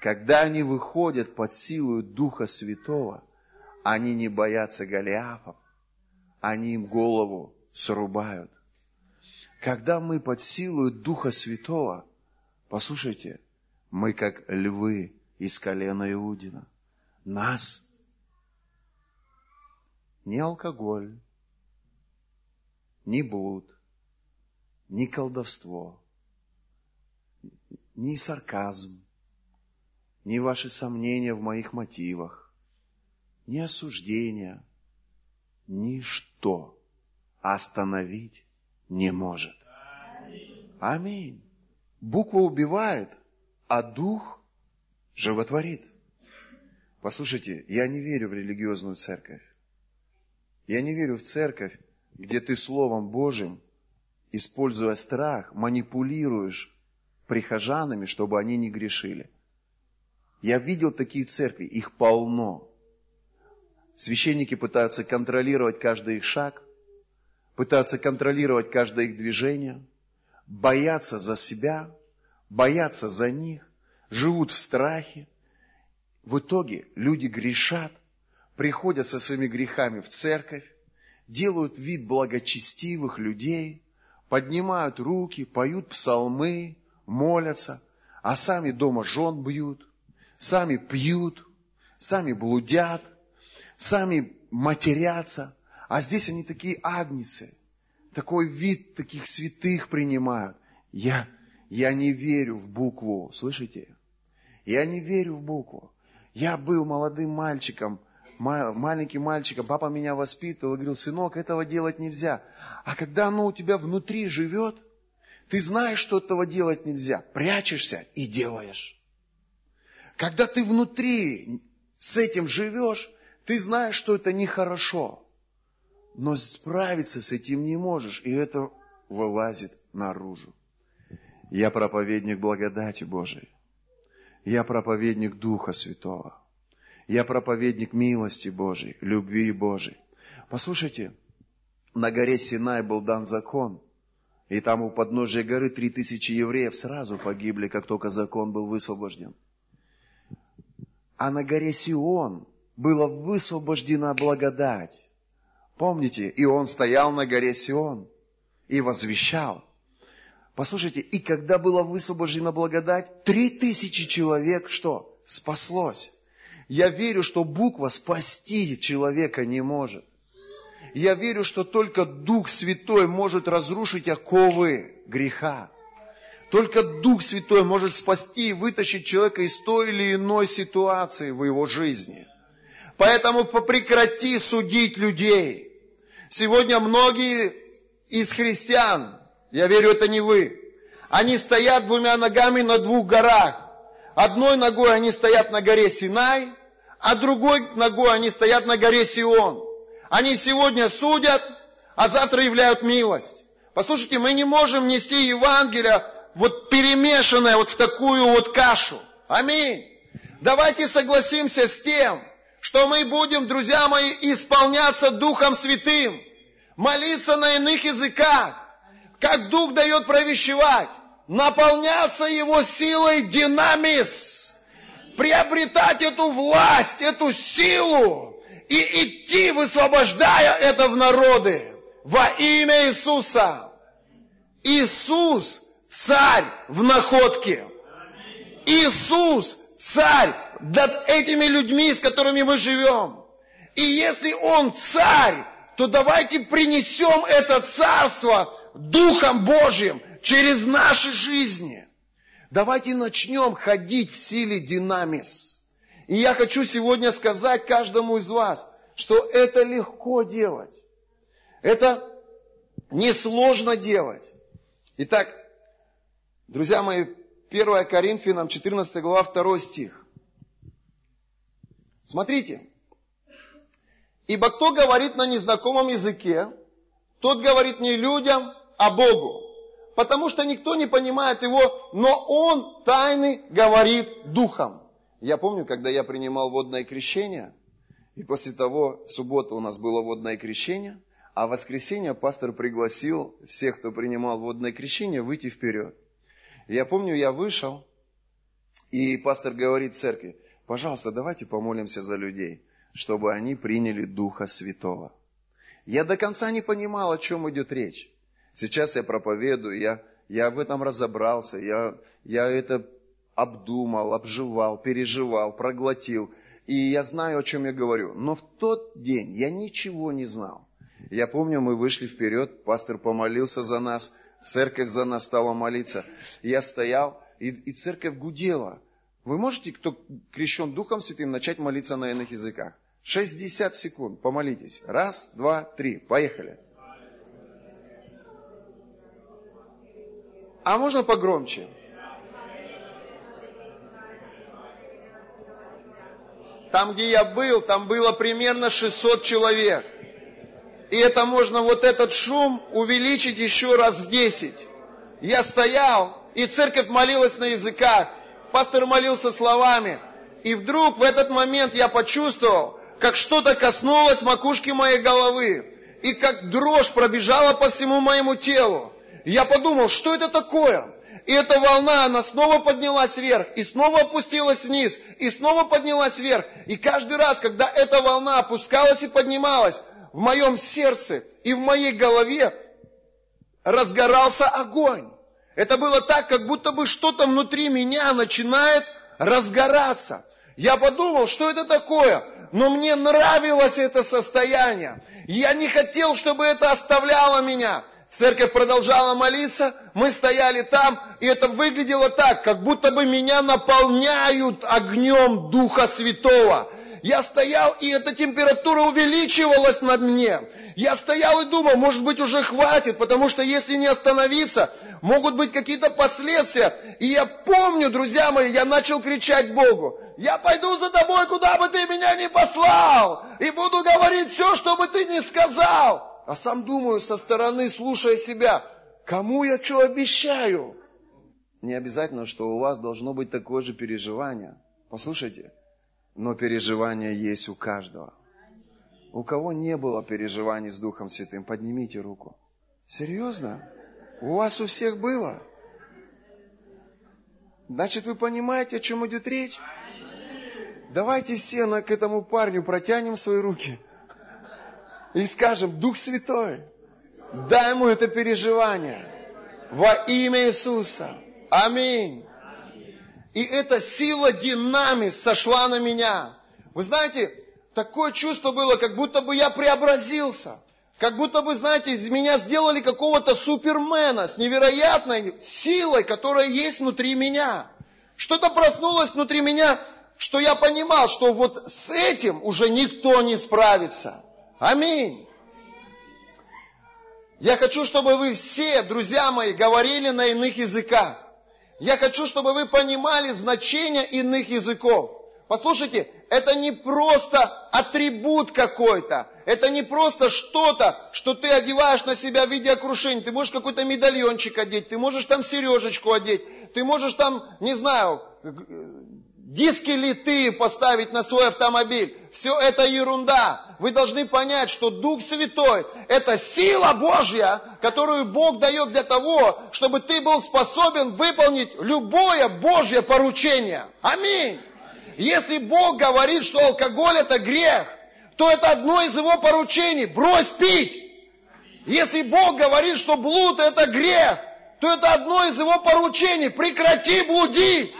Когда они выходят под силу Духа Святого, они не боятся Голиафов. Они им голову срубают. Когда мы под силу Духа Святого, послушайте, мы как львы из колена Иудина. Нас ни алкоголь, ни блуд, ни колдовство, ни сарказм, ни ваши сомнения в моих мотивах, ни осуждения, ничто остановить не может. Аминь. Буква убивает, а дух животворит. Послушайте, я не верю в религиозную церковь. Я не верю в церковь, где ты Словом Божьим, используя страх, манипулируешь прихожанами, чтобы они не грешили. Я видел такие церкви, их полно. Священники пытаются контролировать каждый их шаг, пытаются контролировать каждое их движение, боятся за себя, боятся за них, живут в страхе. В итоге люди грешат, приходят со своими грехами в церковь, делают вид благочестивых людей, поднимают руки, поют псалмы, молятся, а сами дома жен бьют, сами пьют, сами блудят, сами матерятся. А здесь они такие агницы, такой вид таких святых принимают. Я, я не верю в букву, слышите? Я не верю в букву. Я был молодым мальчиком маленьким мальчиком, папа меня воспитывал, говорил, сынок, этого делать нельзя. А когда оно у тебя внутри живет, ты знаешь, что этого делать нельзя, прячешься и делаешь. Когда ты внутри с этим живешь, ты знаешь, что это нехорошо. Но справиться с этим не можешь, и это вылазит наружу. Я проповедник благодати Божией. Я проповедник Духа Святого. Я проповедник милости Божией, любви Божией. Послушайте, на горе Синай был дан закон, и там у подножия горы три тысячи евреев сразу погибли, как только закон был высвобожден. А на горе Сион была высвобождена благодать. Помните, и он стоял на горе Сион и возвещал. Послушайте, и когда была высвобождена благодать, три тысячи человек что? Спаслось. Я верю, что буква спасти человека не может. Я верю, что только Дух Святой может разрушить оковы греха. Только Дух Святой может спасти и вытащить человека из той или иной ситуации в его жизни. Поэтому прекрати судить людей. Сегодня многие из христиан, я верю, это не вы, они стоят двумя ногами на двух горах. Одной ногой они стоят на горе Синай, а другой ногой они стоят на горе Сион. Они сегодня судят, а завтра являют милость. Послушайте, мы не можем нести Евангелие вот перемешанное вот в такую вот кашу. Аминь. Давайте согласимся с тем, что мы будем, друзья мои, исполняться Духом Святым, молиться на иных языках, как Дух дает провещевать, наполняться Его силой динамис, приобретать эту власть, эту силу и идти, высвобождая это в народы во имя Иисуса. Иисус царь в находке. Иисус царь над этими людьми, с которыми мы живем. И если Он царь, то давайте принесем это царство Духом Божьим через наши жизни. Давайте начнем ходить в силе динамис. И я хочу сегодня сказать каждому из вас, что это легко делать. Это несложно делать. Итак, друзья мои, 1 Коринфянам 14 глава 2 стих. Смотрите. Ибо кто говорит на незнакомом языке, тот говорит не людям, а Богу. Потому что никто не понимает его, но он тайны говорит духом. Я помню, когда я принимал водное крещение, и после того, в субботу у нас было водное крещение, а в воскресенье пастор пригласил всех, кто принимал водное крещение, выйти вперед. я помню, я вышел, и пастор говорит церкви, Пожалуйста, давайте помолимся за людей, чтобы они приняли Духа Святого. Я до конца не понимал, о чем идет речь. Сейчас я проповедую, я, я в этом разобрался, я, я это обдумал, обживал, переживал, проглотил. И я знаю, о чем я говорю. Но в тот день я ничего не знал. Я помню, мы вышли вперед, пастор помолился за нас, церковь за нас стала молиться. Я стоял, и, и церковь гудела. Вы можете, кто крещен Духом Святым, начать молиться на иных языках? 60 секунд, помолитесь. Раз, два, три, поехали. А можно погромче? Там, где я был, там было примерно 600 человек. И это можно вот этот шум увеличить еще раз в 10. Я стоял, и церковь молилась на языках. Пастор молился словами. И вдруг в этот момент я почувствовал, как что-то коснулось макушки моей головы. И как дрожь пробежала по всему моему телу. Я подумал, что это такое? И эта волна, она снова поднялась вверх, и снова опустилась вниз, и снова поднялась вверх. И каждый раз, когда эта волна опускалась и поднималась, в моем сердце и в моей голове разгорался огонь. Это было так, как будто бы что-то внутри меня начинает разгораться. Я подумал, что это такое, но мне нравилось это состояние. Я не хотел, чтобы это оставляло меня. Церковь продолжала молиться, мы стояли там, и это выглядело так, как будто бы меня наполняют огнем Духа Святого. Я стоял, и эта температура увеличивалась над мне. Я стоял и думал, может быть уже хватит, потому что если не остановиться, могут быть какие-то последствия. И я помню, друзья мои, я начал кричать Богу, я пойду за тобой, куда бы ты меня ни послал, и буду говорить все, что бы ты ни сказал. А сам думаю со стороны, слушая себя, кому я что обещаю? Не обязательно, что у вас должно быть такое же переживание. Послушайте, но переживание есть у каждого. У кого не было переживаний с Духом Святым, поднимите руку. Серьезно? У вас у всех было? Значит, вы понимаете, о чем идет речь? Давайте все к этому парню протянем свои руки и скажем, Дух Святой, дай ему это переживание во имя Иисуса. Аминь. И эта сила динамис сошла на меня. Вы знаете, такое чувство было, как будто бы я преобразился. Как будто бы, знаете, из меня сделали какого-то супермена с невероятной силой, которая есть внутри меня. Что-то проснулось внутри меня, что я понимал, что вот с этим уже никто не справится. Аминь. Я хочу, чтобы вы все, друзья мои, говорили на иных языках. Я хочу, чтобы вы понимали значение иных языков. Послушайте, это не просто атрибут какой-то. Это не просто что-то, что ты одеваешь на себя в виде окрушения. Ты можешь какой-то медальончик одеть, ты можешь там сережечку одеть, ты можешь там, не знаю, диски литы поставить на свой автомобиль. Все это ерунда. Вы должны понять, что Дух Святой – это сила Божья, которую Бог дает для того, чтобы ты был способен выполнить любое Божье поручение. Аминь. Если Бог говорит, что алкоголь – это грех, то это одно из его поручений – брось пить. Если Бог говорит, что блуд – это грех, то это одно из его поручений – прекрати блудить.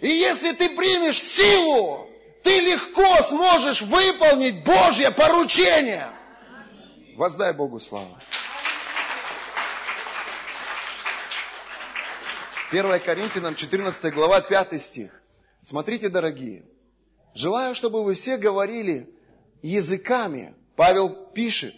И если ты примешь силу, ты легко сможешь выполнить Божье поручение. Воздай Богу славу. 1 Коринфянам 14 глава 5 стих. Смотрите, дорогие. Желаю, чтобы вы все говорили языками. Павел пишет.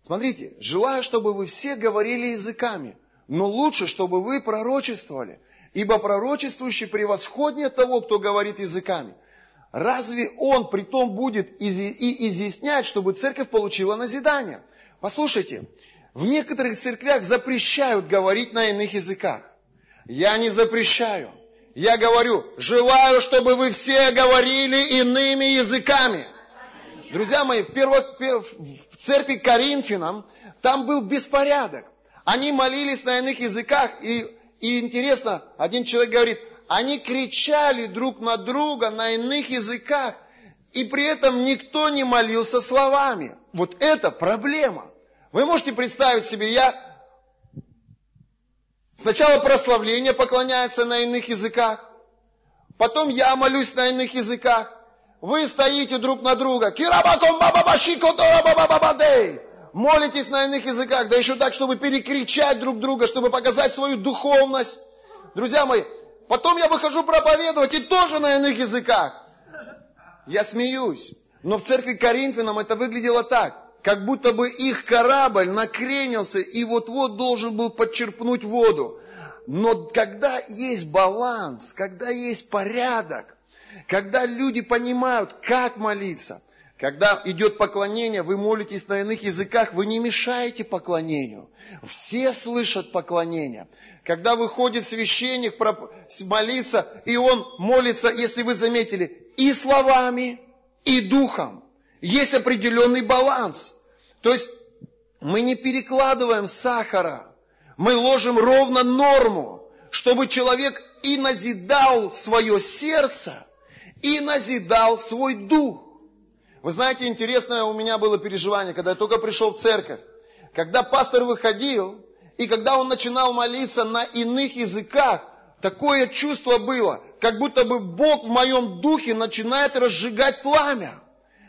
Смотрите, желаю, чтобы вы все говорили языками. Но лучше, чтобы вы пророчествовали. Ибо пророчествующий превосходнее того, кто говорит языками. Разве он при том будет и изъяснять, чтобы церковь получила назидание? Послушайте, в некоторых церквях запрещают говорить на иных языках. Я не запрещаю. Я говорю, желаю, чтобы вы все говорили иными языками. Друзья мои, в, перво, в церкви Коринфянам там был беспорядок. Они молились на иных языках, и и интересно, один человек говорит, они кричали друг на друга на иных языках, и при этом никто не молился словами. Вот это проблема. Вы можете представить себе, я сначала прославление поклоняется на иных языках, потом я молюсь на иных языках, вы стоите друг на друга, кирабаком бабабашико молитесь на иных языках, да еще так, чтобы перекричать друг друга, чтобы показать свою духовность. Друзья мои, потом я выхожу проповедовать и тоже на иных языках. Я смеюсь. Но в церкви Коринфянам это выглядело так, как будто бы их корабль накренился и вот-вот должен был подчерпнуть воду. Но когда есть баланс, когда есть порядок, когда люди понимают, как молиться – когда идет поклонение, вы молитесь на иных языках, вы не мешаете поклонению. Все слышат поклонение. Когда выходит священник молиться, и он молится, если вы заметили, и словами, и духом. Есть определенный баланс. То есть мы не перекладываем сахара, мы ложим ровно норму, чтобы человек и назидал свое сердце, и назидал свой дух. Вы знаете, интересное у меня было переживание, когда я только пришел в церковь. Когда пастор выходил, и когда он начинал молиться на иных языках, такое чувство было, как будто бы Бог в моем духе начинает разжигать пламя.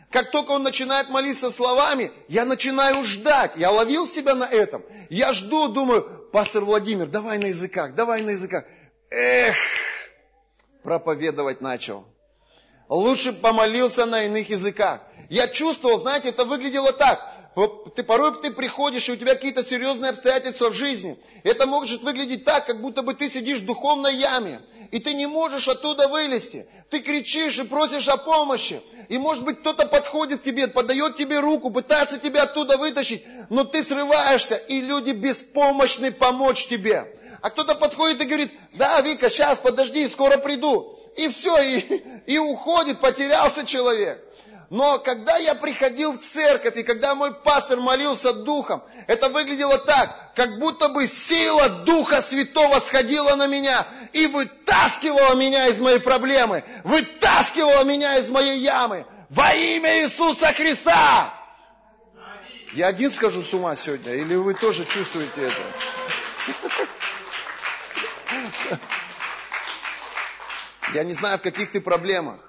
Как только он начинает молиться словами, я начинаю ждать. Я ловил себя на этом. Я жду, думаю, пастор Владимир, давай на языках, давай на языках. Эх, проповедовать начал. Лучше помолился на иных языках. Я чувствовал, знаете, это выглядело так. Ты, порой ты приходишь, и у тебя какие-то серьезные обстоятельства в жизни. Это может выглядеть так, как будто бы ты сидишь в духовной яме, и ты не можешь оттуда вылезти. Ты кричишь и просишь о помощи. И может быть кто-то подходит к тебе, подает тебе руку, пытается тебя оттуда вытащить, но ты срываешься, и люди беспомощны помочь тебе. А кто-то подходит и говорит, да, Вика, сейчас, подожди, скоро приду. И все, и, и уходит, потерялся человек. Но когда я приходил в церковь, и когда мой пастор молился духом, это выглядело так, как будто бы сила Духа Святого сходила на меня и вытаскивала меня из моей проблемы, вытаскивала меня из моей ямы. Во имя Иисуса Христа! Я один схожу с ума сегодня, или вы тоже чувствуете это? Я не знаю, в каких ты проблемах.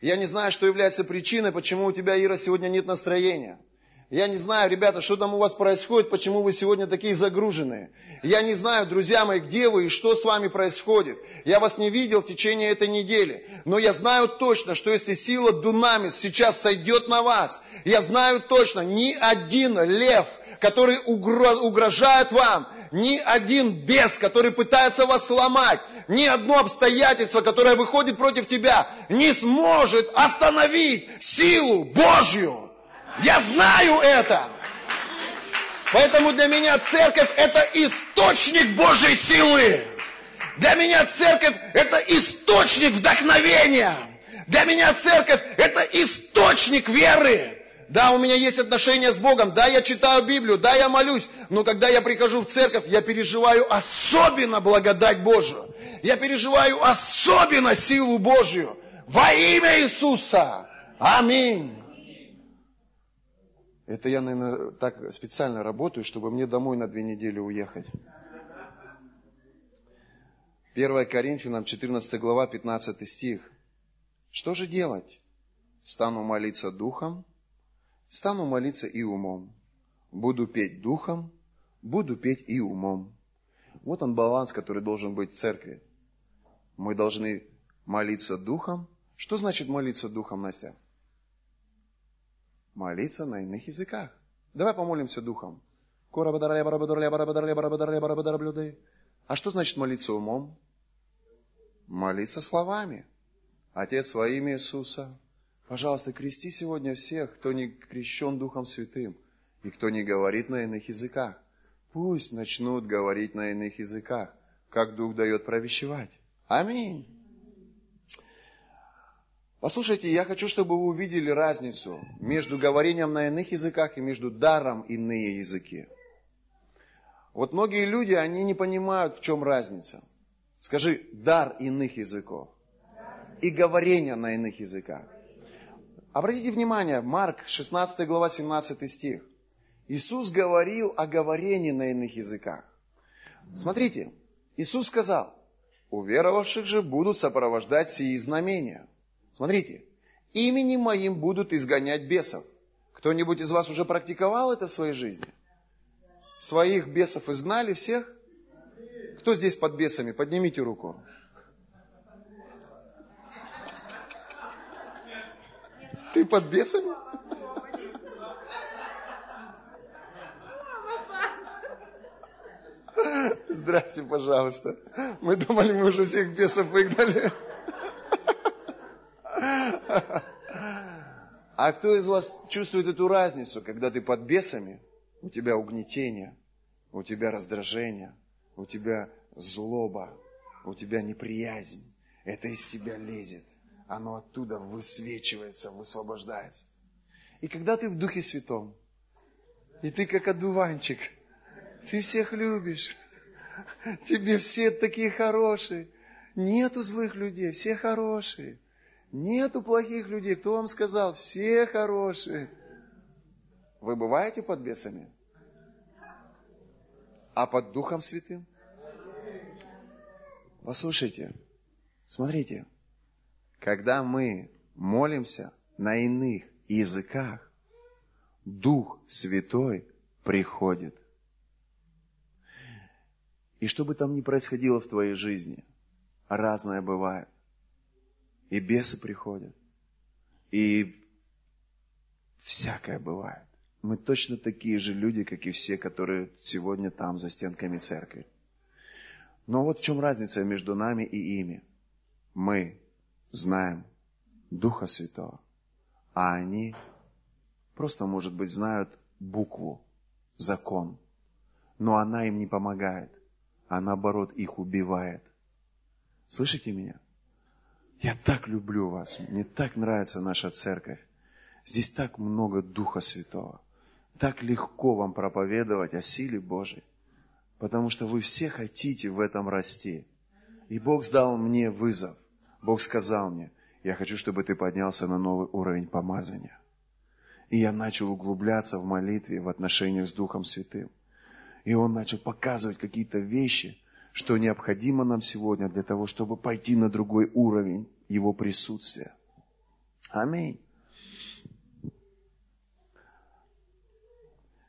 Я не знаю, что является причиной, почему у тебя, Ира, сегодня нет настроения. Я не знаю, ребята, что там у вас происходит, почему вы сегодня такие загруженные. Я не знаю, друзья мои, где вы и что с вами происходит. Я вас не видел в течение этой недели. Но я знаю точно, что если сила Дунамис сейчас сойдет на вас, я знаю точно, ни один лев, который угрожает вам, ни один бес, который пытается вас сломать, ни одно обстоятельство, которое выходит против тебя, не сможет остановить силу Божью. Я знаю это. Поэтому для меня церковь это источник Божьей силы. Для меня церковь это источник вдохновения. Для меня церковь это источник веры. Да, у меня есть отношения с Богом, да, я читаю Библию, да, я молюсь, но когда я прихожу в церковь, я переживаю особенно благодать Божию. Я переживаю особенно силу Божью. Во имя Иисуса. Аминь. Это я, наверное, так специально работаю, чтобы мне домой на две недели уехать. 1 Коринфянам 14 глава 15 стих. Что же делать? Стану молиться духом, Стану молиться и умом. Буду петь духом, буду петь и умом. Вот он баланс, который должен быть в церкви. Мы должны молиться духом. Что значит молиться духом, Настя? Молиться на иных языках. Давай помолимся духом. А что значит молиться умом? Молиться словами. Отец во имя Иисуса. Пожалуйста, крести сегодня всех, кто не крещен Духом Святым и кто не говорит на иных языках. Пусть начнут говорить на иных языках, как Дух дает провещевать. Аминь. Послушайте, я хочу, чтобы вы увидели разницу между говорением на иных языках и между даром иные языки. Вот многие люди, они не понимают, в чем разница. Скажи, дар иных языков и говорение на иных языках. Обратите внимание, Марк, 16 глава, 17 стих. Иисус говорил о говорении на иных языках. Смотрите, Иисус сказал, у веровавших же будут сопровождать сии знамения. Смотрите, именем моим будут изгонять бесов. Кто-нибудь из вас уже практиковал это в своей жизни? Своих бесов изгнали всех? Кто здесь под бесами? Поднимите руку. Ты под бесами? Здрасте, пожалуйста. Мы думали, мы уже всех бесов выгнали. А кто из вас чувствует эту разницу, когда ты под бесами, у тебя угнетение, у тебя раздражение, у тебя злоба, у тебя неприязнь, это из тебя лезет. Оно оттуда высвечивается, высвобождается. И когда ты в Духе Святом, и ты как одуванчик, ты всех любишь, тебе все такие хорошие, нету злых людей, все хорошие, нету плохих людей, кто вам сказал, все хорошие. Вы бываете под бесами? А под Духом Святым? Послушайте, смотрите, когда мы молимся на иных языках, Дух Святой приходит. И что бы там ни происходило в твоей жизни, разное бывает. И бесы приходят, И всякое бывает. Мы точно такие же люди, как и все, которые сегодня там, за стенками церкви. Но вот в чем разница между нами и ими. Мы знаем Духа Святого, а они просто, может быть, знают букву, закон. Но она им не помогает, а наоборот их убивает. Слышите меня? Я так люблю вас, мне так нравится наша церковь. Здесь так много Духа Святого. Так легко вам проповедовать о силе Божьей, потому что вы все хотите в этом расти. И Бог сдал мне вызов. Бог сказал мне, я хочу, чтобы ты поднялся на новый уровень помазания. И я начал углубляться в молитве, в отношениях с Духом Святым. И Он начал показывать какие-то вещи, что необходимо нам сегодня для того, чтобы пойти на другой уровень Его присутствия. Аминь.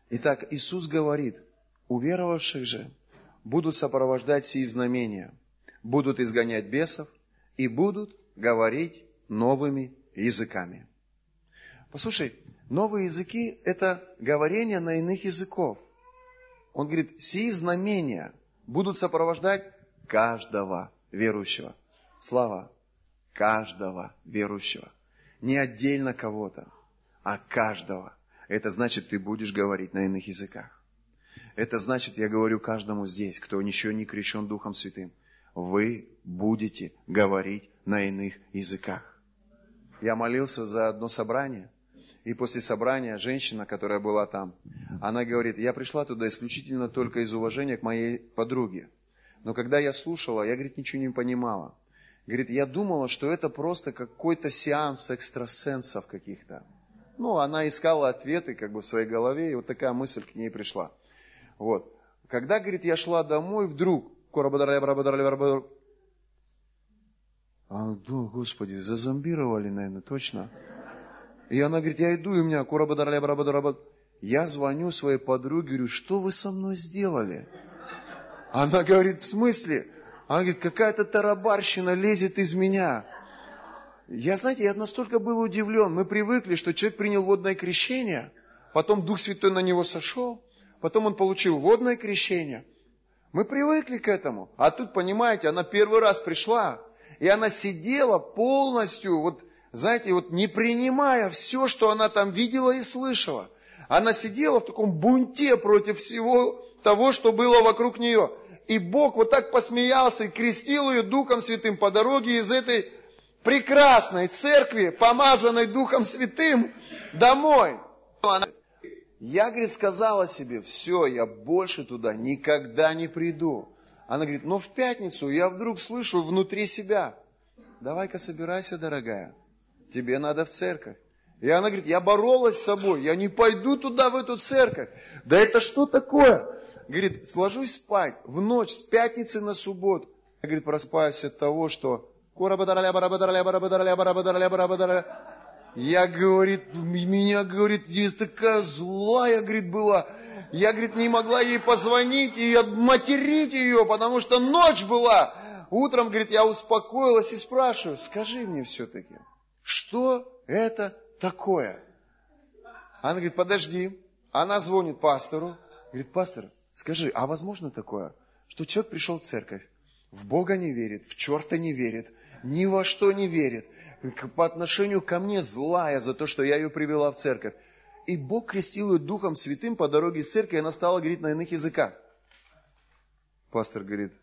Итак, Иисус говорит, уверовавших же будут сопровождать сии знамения, будут изгонять бесов и будут говорить новыми языками. Послушай, новые языки – это говорение на иных языков. Он говорит, сии знамения будут сопровождать каждого верующего. Слава, каждого верующего. Не отдельно кого-то, а каждого. Это значит, ты будешь говорить на иных языках. Это значит, я говорю каждому здесь, кто еще не крещен Духом Святым, вы будете говорить на иных языках. Я молился за одно собрание, и после собрания женщина, которая была там, она говорит, я пришла туда исключительно только из уважения к моей подруге. Но когда я слушала, я, говорит, ничего не понимала. Говорит, я думала, что это просто какой-то сеанс экстрасенсов каких-то. Ну, она искала ответы как бы в своей голове, и вот такая мысль к ней пришла. Вот. Когда, говорит, я шла домой, вдруг, а, да, Господи, зазомбировали, наверное, точно. И она говорит, я иду, и у меня Я звоню своей подруге, говорю, что вы со мной сделали? Она говорит, в смысле? Она говорит, какая-то тарабарщина лезет из меня. Я, знаете, я настолько был удивлен. Мы привыкли, что человек принял водное крещение, потом Дух Святой на него сошел, потом он получил водное крещение. Мы привыкли к этому. А тут, понимаете, она первый раз пришла, и она сидела полностью, вот, знаете, вот не принимая все, что она там видела и слышала. Она сидела в таком бунте против всего того, что было вокруг нее. И Бог вот так посмеялся и крестил ее Духом Святым по дороге из этой прекрасной церкви, помазанной Духом Святым, домой. Я, говорит, сказала себе, все, я больше туда никогда не приду. Она говорит, но в пятницу я вдруг слышу внутри себя, давай-ка собирайся, дорогая, тебе надо в церковь. И она говорит, я боролась с собой, я не пойду туда, в эту церковь. Да это что такое? Говорит, сложусь спать в ночь с пятницы на субботу. Я, говорит, проспаюсь от того, что я, говорит, меня, говорит, есть такая злая, говорит, была. Я, говорит, не могла ей позвонить и материть ее, потому что ночь была. Утром, говорит, я успокоилась и спрашиваю, скажи мне все-таки, что это такое? Она говорит, подожди. Она звонит пастору. Говорит, пастор, скажи, а возможно такое, что человек пришел в церковь, в Бога не верит, в черта не верит, ни во что не верит. По отношению ко мне злая за то, что я ее привела в церковь. И Бог крестил ее Духом Святым по дороге из церкви, и она стала говорить на иных языках. Пастор говорит,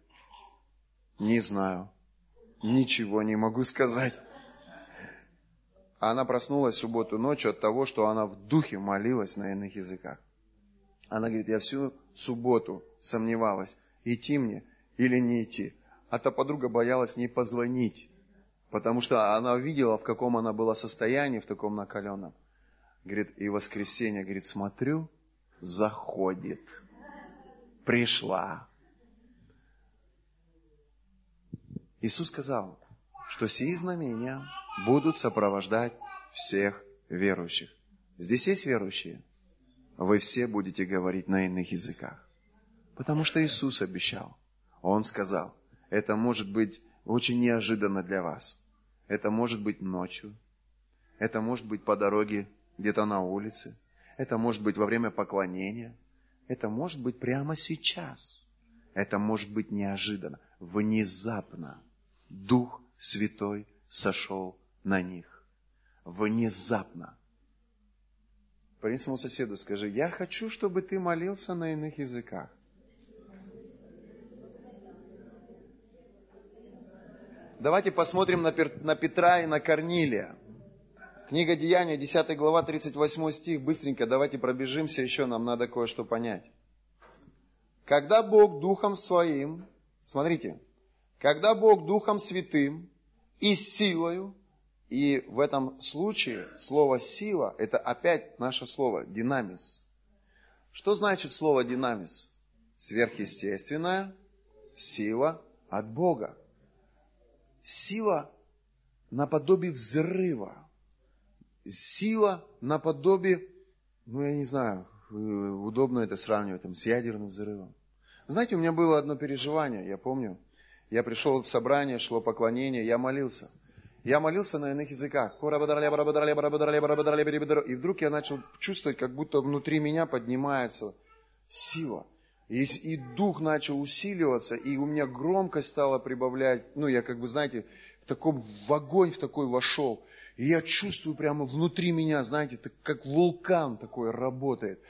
не знаю, ничего не могу сказать. А она проснулась в субботу ночью от того, что она в духе молилась на иных языках. Она говорит, я всю субботу сомневалась, идти мне или не идти. А та подруга боялась не позвонить, потому что она видела, в каком она была состоянии, в таком накаленном. Говорит, и воскресенье, говорит, смотрю, заходит, пришла. Иисус сказал, что сии знамения будут сопровождать всех верующих. Здесь есть верующие? Вы все будете говорить на иных языках. Потому что Иисус обещал. Он сказал, это может быть очень неожиданно для вас. Это может быть ночью. Это может быть по дороге где-то на улице. Это может быть во время поклонения. Это может быть прямо сейчас. Это может быть неожиданно. Внезапно Дух Святой сошел на них. Внезапно. Парень своему соседу скажи, я хочу, чтобы ты молился на иных языках. Давайте посмотрим на, Петра и на Корнилия. Книга Деяния, 10 глава, 38 стих. Быстренько давайте пробежимся еще, нам надо кое-что понять. Когда Бог Духом Своим, смотрите, когда Бог Духом Святым и силою, и в этом случае слово «сила» – это опять наше слово «динамис». Что значит слово «динамис»? Сверхъестественная сила от Бога сила наподобие взрыва, сила наподобие, ну я не знаю, удобно это сравнивать там, с ядерным взрывом. Знаете, у меня было одно переживание, я помню, я пришел в собрание, шло поклонение, я молился. Я молился на иных языках. И вдруг я начал чувствовать, как будто внутри меня поднимается сила. И, и дух начал усиливаться, и у меня громкость стала прибавлять. Ну, я как бы, знаете, в таком, в огонь в такой вошел. И я чувствую прямо внутри меня, знаете, так, как вулкан такой работает.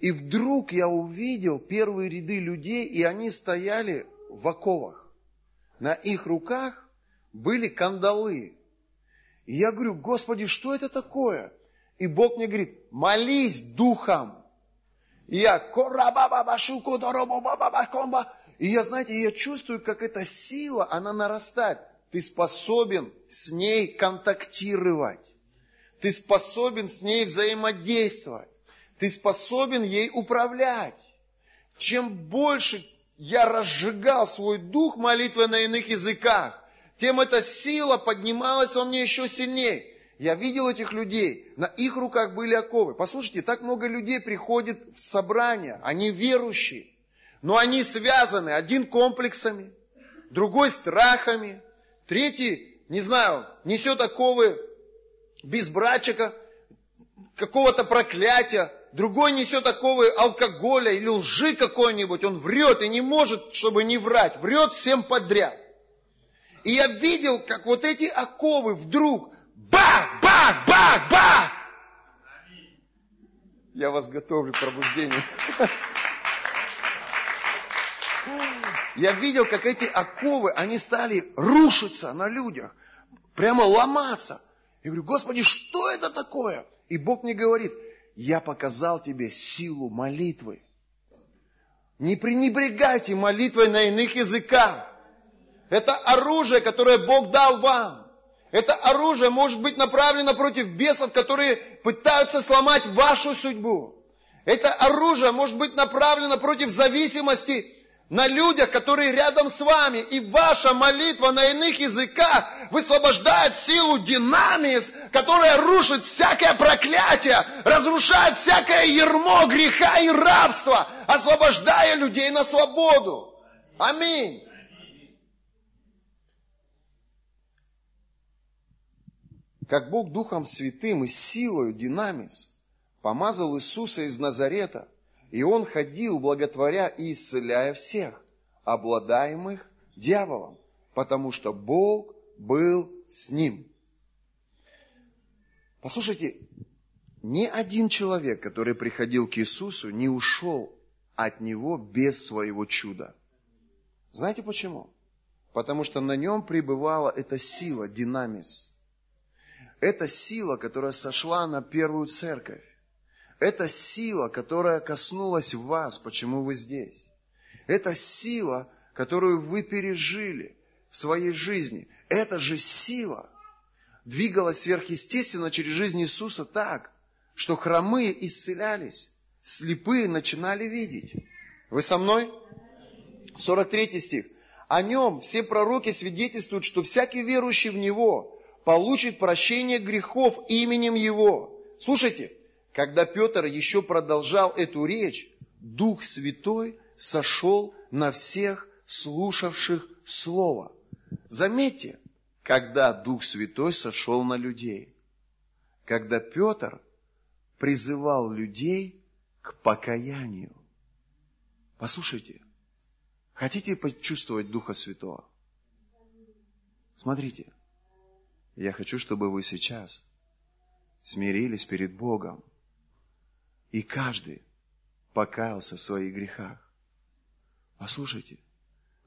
И вдруг я увидел первые ряды людей, и они стояли в оковах. На их руках были кандалы. И я говорю, Господи, что это такое? И Бог мне говорит, молись духом. И я, и я, знаете, я чувствую, как эта сила, она нарастает. Ты способен с ней контактировать. Ты способен с ней взаимодействовать. Ты способен ей управлять. Чем больше я разжигал свой дух молитвы на иных языках, тем эта сила поднималась во мне еще сильнее. Я видел этих людей, на их руках были оковы. Послушайте, так много людей приходит в собрание, они верующие, но они связаны, один комплексами, другой страхами, третий, не знаю, несет оковы безбрачика, какого-то проклятия, другой несет оковы алкоголя или лжи какой-нибудь, он врет и не может, чтобы не врать, врет всем подряд. И я видел, как вот эти оковы вдруг Бах, бах, бах, бах! Я вас готовлю к пробуждению. Я видел, как эти оковы, они стали рушиться на людях, прямо ломаться. Я говорю, Господи, что это такое? И Бог мне говорит, я показал тебе силу молитвы. Не пренебрегайте молитвой на иных языках. Это оружие, которое Бог дал вам. Это оружие может быть направлено против бесов, которые пытаются сломать вашу судьбу. Это оружие может быть направлено против зависимости на людях, которые рядом с вами. И ваша молитва на иных языках высвобождает силу динамис, которая рушит всякое проклятие, разрушает всякое ермо греха и рабства, освобождая людей на свободу. Аминь. как Бог Духом Святым и силою, динамис, помазал Иисуса из Назарета, и Он ходил, благотворя и исцеляя всех, обладаемых дьяволом, потому что Бог был с ним. Послушайте, ни один человек, который приходил к Иисусу, не ушел от Него без своего чуда. Знаете почему? Потому что на нем пребывала эта сила, динамис – это сила, которая сошла на первую церковь. Это сила, которая коснулась вас, почему вы здесь. Это сила, которую вы пережили в своей жизни. Эта же сила двигалась сверхъестественно через жизнь Иисуса так, что хромые исцелялись, слепые начинали видеть. Вы со мной? 43 стих. О нем все пророки свидетельствуют, что всякий верующий в Него получит прощение грехов именем Его. Слушайте, когда Петр еще продолжал эту речь, Дух Святой сошел на всех слушавших Слово. Заметьте, когда Дух Святой сошел на людей. когда Петр призывал людей к покаянию. Послушайте, хотите почувствовать Духа Святого? Смотрите, я хочу, чтобы вы сейчас смирились перед Богом, и каждый покаялся в своих грехах. Послушайте,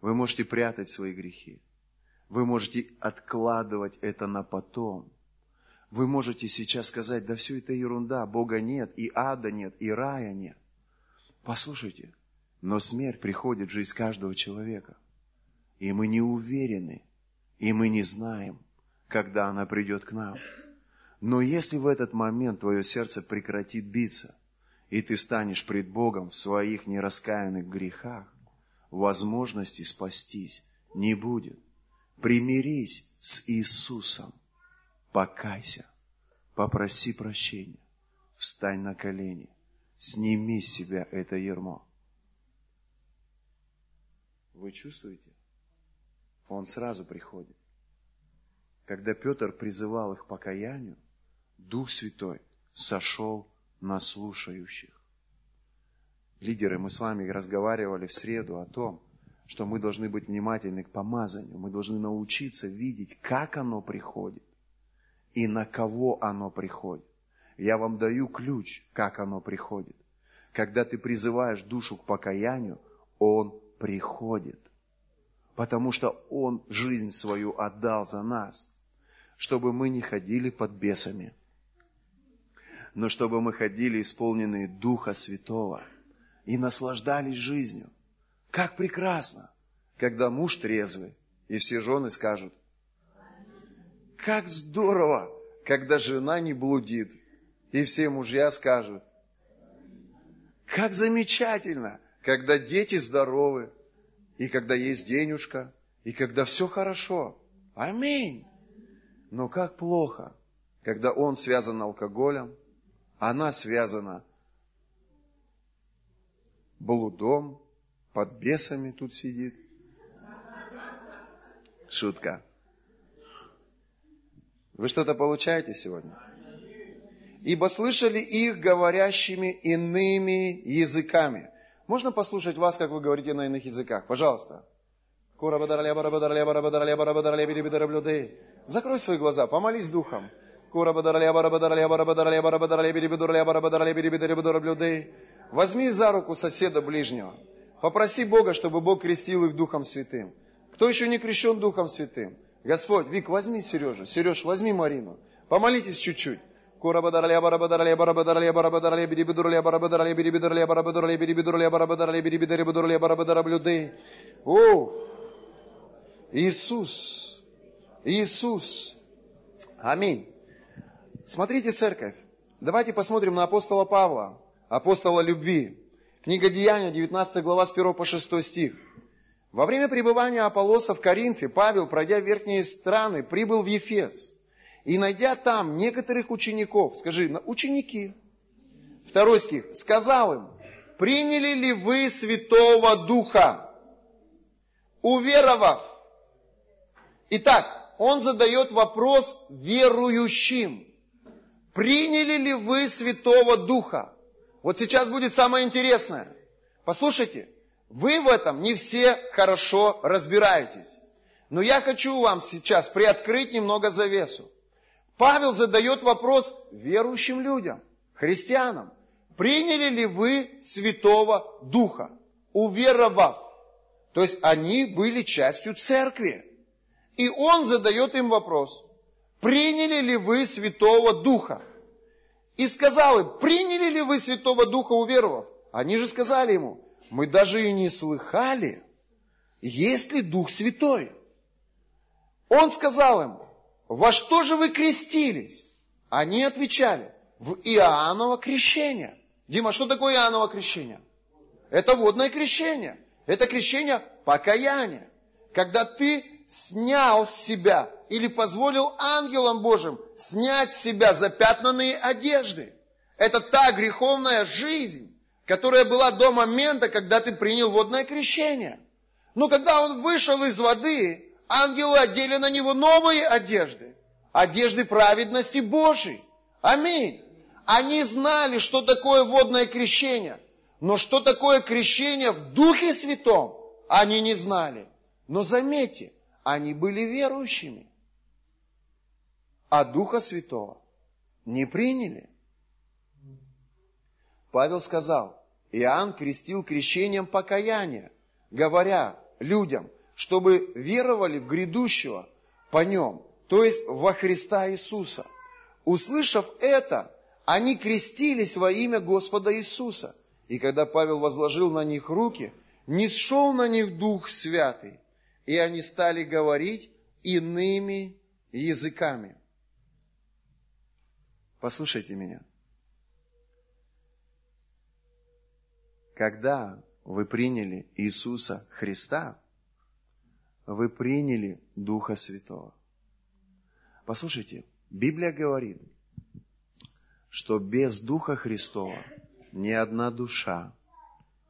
вы можете прятать свои грехи. Вы можете откладывать это на потом. Вы можете сейчас сказать, да все это ерунда, Бога нет, и ада нет, и рая нет. Послушайте, но смерть приходит в жизнь каждого человека. И мы не уверены, и мы не знаем, когда она придет к нам. Но если в этот момент твое сердце прекратит биться, и ты станешь пред Богом в своих нераскаянных грехах, возможности спастись не будет. Примирись с Иисусом, покайся, попроси прощения, встань на колени, сними с себя это ермо. Вы чувствуете? Он сразу приходит. Когда Петр призывал их к покаянию, Дух Святой сошел на слушающих. Лидеры, мы с вами разговаривали в среду о том, что мы должны быть внимательны к помазанию, мы должны научиться видеть, как оно приходит и на кого оно приходит. Я вам даю ключ, как оно приходит. Когда ты призываешь душу к покаянию, он приходит. Потому что он жизнь свою отдал за нас, чтобы мы не ходили под бесами, но чтобы мы ходили исполненные Духа Святого и наслаждались жизнью. Как прекрасно, когда муж трезвый, и все жены скажут, как здорово, когда жена не блудит, и все мужья скажут, как замечательно, когда дети здоровы, и когда есть денежка, и когда все хорошо. Аминь. Но как плохо, когда он связан алкоголем, она связана блудом, под бесами тут сидит. Шутка. Вы что-то получаете сегодня? Ибо слышали их говорящими иными языками. Можно послушать вас, как вы говорите на иных языках? Пожалуйста. Закрой свои глаза, помолись духом. Возьми за руку соседа ближнего. Попроси Бога, чтобы Бог крестил их Духом Святым. Кто еще не крещен Духом Святым? Господь, Вик, возьми Сережу. Сереж, возьми Марину. Помолитесь чуть-чуть. О, Иисус, Иисус. Аминь. Смотрите, церковь. Давайте посмотрим на апостола Павла, апостола любви. Книга Деяния, 19 глава, с 1 по 6 стих. Во время пребывания Аполлоса в Коринфе Павел, пройдя верхние страны, прибыл в Ефес. И найдя там некоторых учеников, скажи, ученики, второй стих, сказал им, приняли ли вы Святого Духа, уверовав? Итак, он задает вопрос верующим. Приняли ли вы Святого Духа? Вот сейчас будет самое интересное. Послушайте, вы в этом не все хорошо разбираетесь. Но я хочу вам сейчас приоткрыть немного завесу. Павел задает вопрос верующим людям, христианам. Приняли ли вы Святого Духа, уверовав? То есть они были частью церкви. И он задает им вопрос, приняли ли вы Святого Духа? И сказал им, приняли ли вы Святого Духа, уверовав? Они же сказали ему, мы даже и не слыхали, есть ли Дух Святой. Он сказал им, во что же вы крестились? Они отвечали, в Иоанново крещение. Дима, что такое Иоанново крещение? Это водное крещение. Это крещение покаяния. Когда ты снял с себя или позволил ангелам Божьим снять с себя запятнанные одежды. Это та греховная жизнь, которая была до момента, когда ты принял водное крещение. Но когда он вышел из воды, ангелы одели на него новые одежды. Одежды праведности Божьей. Аминь. Они знали, что такое водное крещение. Но что такое крещение в Духе Святом, они не знали. Но заметьте, они были верующими. А Духа Святого не приняли. Павел сказал, Иоанн крестил крещением покаяния, говоря людям, чтобы веровали в грядущего по нем, то есть во Христа Иисуса. Услышав это, они крестились во имя Господа Иисуса. И когда Павел возложил на них руки, не сшел на них Дух Святый, и они стали говорить иными языками. Послушайте меня. Когда вы приняли Иисуса Христа, вы приняли Духа Святого. Послушайте, Библия говорит, что без Духа Христова ни одна душа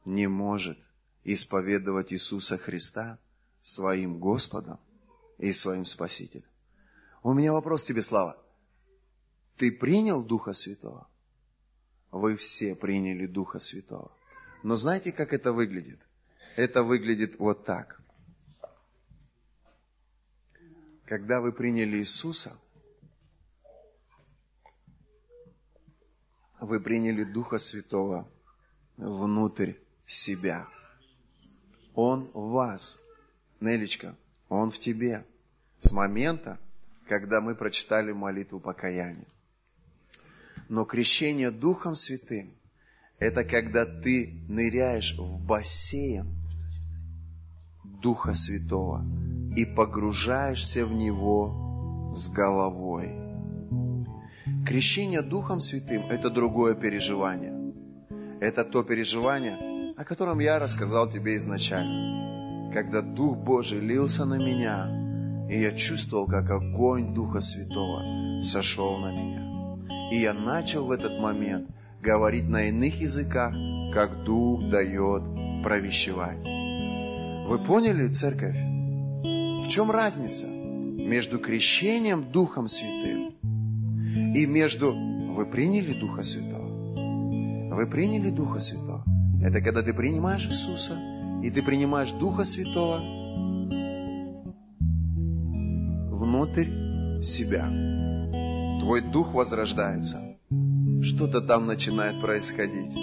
не может исповедовать Иисуса Христа своим Господом и своим Спасителем. У меня вопрос тебе, Слава. Ты принял Духа Святого? Вы все приняли Духа Святого. Но знаете, как это выглядит? Это выглядит вот так. Когда вы приняли Иисуса, вы приняли Духа Святого внутрь себя. Он в вас. Нелечка, Он в тебе. С момента, когда мы прочитали молитву покаяния. Но крещение Духом Святым – это когда ты ныряешь в бассейн Духа Святого и погружаешься в него с головой. Крещение Духом Святым – это другое переживание. Это то переживание, о котором я рассказал тебе изначально. Когда Дух Божий лился на меня, и я чувствовал, как огонь Духа Святого сошел на меня. И я начал в этот момент говорить на иных языках, как Дух дает провещевать. Вы поняли, церковь? В чем разница между крещением Духом Святым и между... Вы приняли Духа Святого? Вы приняли Духа Святого? Это когда ты принимаешь Иисуса, и ты принимаешь Духа Святого внутрь себя твой дух возрождается. Что-то там начинает происходить.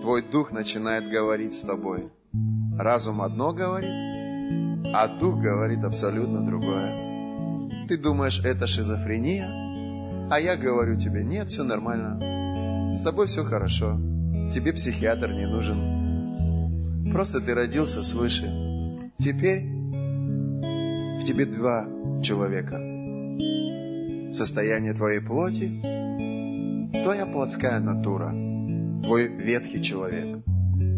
Твой дух начинает говорить с тобой. Разум одно говорит, а дух говорит абсолютно другое. Ты думаешь, это шизофрения, а я говорю тебе, нет, все нормально. С тобой все хорошо. Тебе психиатр не нужен. Просто ты родился свыше. Теперь в тебе два человека – состояние твоей плоти, твоя плотская натура, твой ветхий человек.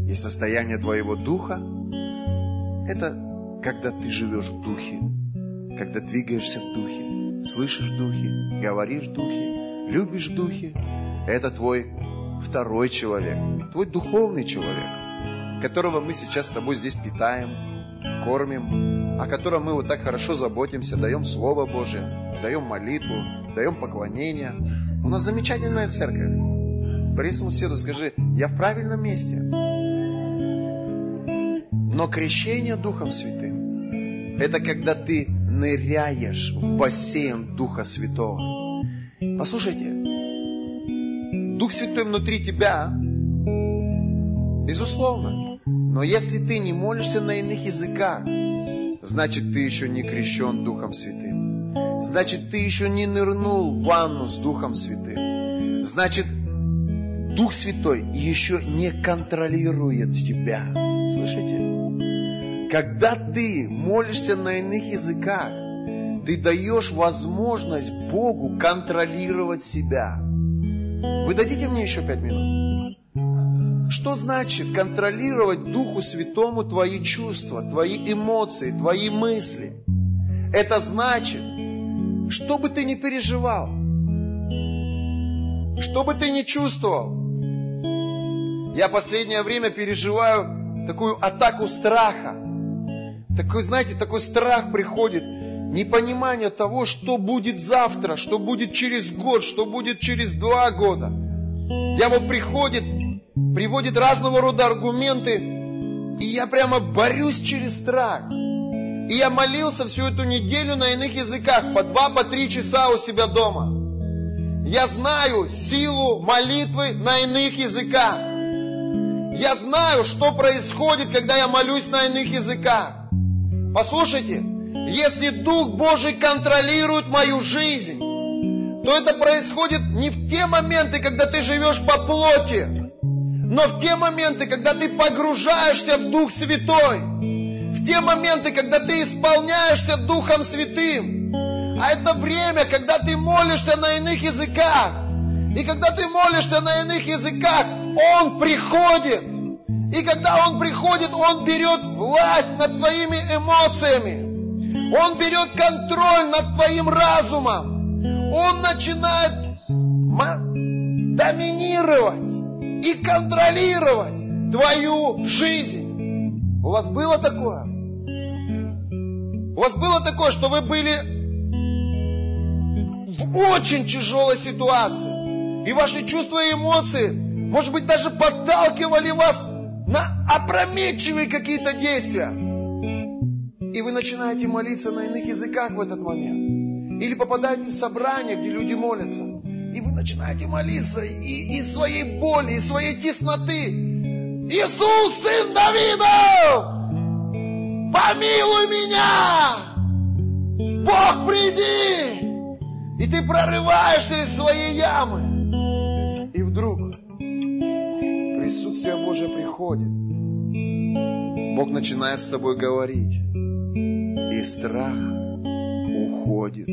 И состояние твоего духа – это когда ты живешь в духе, когда двигаешься в духе, слышишь в духе, говоришь в духе, любишь в духе. Это твой второй человек, твой духовный человек, которого мы сейчас с тобой здесь питаем, кормим, о котором мы вот так хорошо заботимся, даем Слово Божие – даем молитву, даем поклонение. У нас замечательная церковь. При соседу скажи, я в правильном месте. Но крещение Духом Святым – это когда ты ныряешь в бассейн Духа Святого. Послушайте, Дух Святой внутри тебя, безусловно. Но если ты не молишься на иных языках, значит ты еще не крещен Духом Святым. Значит, ты еще не нырнул в ванну с Духом Святым. Значит, Дух Святой еще не контролирует тебя. Слышите? Когда ты молишься на иных языках, ты даешь возможность Богу контролировать себя. Вы дадите мне еще пять минут? Что значит контролировать Духу Святому твои чувства, твои эмоции, твои мысли? Это значит, что бы ты ни переживал, что бы ты ни чувствовал, я последнее время переживаю такую атаку страха. Такой, знаете, такой страх приходит. непонимание того, что будет завтра, что будет через год, что будет через два года. Дьявол приходит, приводит разного рода аргументы, и я прямо борюсь через страх. И я молился всю эту неделю на иных языках, по два, по три часа у себя дома. Я знаю силу молитвы на иных языках. Я знаю, что происходит, когда я молюсь на иных языках. Послушайте, если Дух Божий контролирует мою жизнь, то это происходит не в те моменты, когда ты живешь по плоти, но в те моменты, когда ты погружаешься в Дух Святой, в те моменты, когда ты исполняешься Духом Святым, а это время, когда ты молишься на иных языках, и когда ты молишься на иных языках, Он приходит. И когда Он приходит, Он берет власть над твоими эмоциями. Он берет контроль над твоим разумом. Он начинает доминировать и контролировать твою жизнь. У вас было такое? У вас было такое, что вы были в очень тяжелой ситуации. И ваши чувства и эмоции, может быть, даже подталкивали вас на опрометчивые какие-то действия. И вы начинаете молиться на иных языках в этот момент. Или попадаете в собрание, где люди молятся. И вы начинаете молиться и, из своей боли, из своей тесноты. Иисус, сын Давида, помилуй меня! Бог, приди! И ты прорываешься из своей ямы. И вдруг присутствие Божие приходит. Бог начинает с тобой говорить и страх уходит.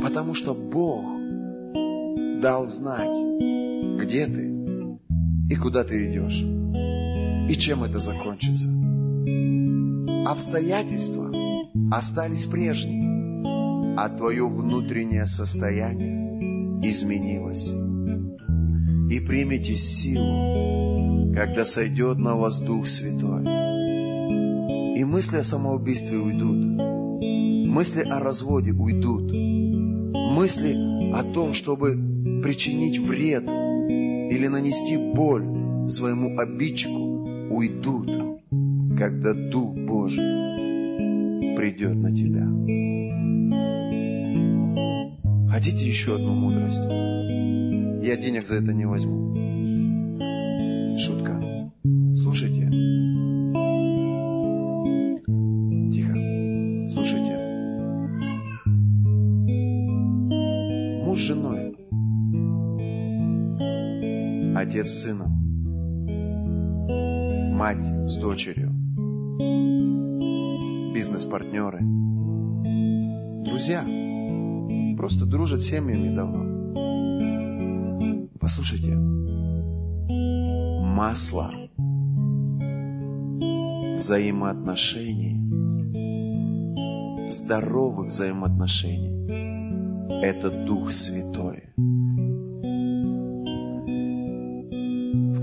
Потому что Бог дал знать, где ты и куда ты идешь, и чем это закончится. Обстоятельства остались прежними, а твое внутреннее состояние изменилось. И примите силу, когда сойдет на вас Дух Святой и мысли о самоубийстве уйдут. Мысли о разводе уйдут. Мысли о том, чтобы причинить вред или нанести боль своему обидчику, уйдут, когда Дух Божий придет на тебя. Хотите еще одну мудрость? Я денег за это не возьму. С сыном, мать с дочерью, бизнес-партнеры, друзья, просто дружат семьями давно. Послушайте, масло взаимоотношений, здоровых взаимоотношений, это Дух Святой.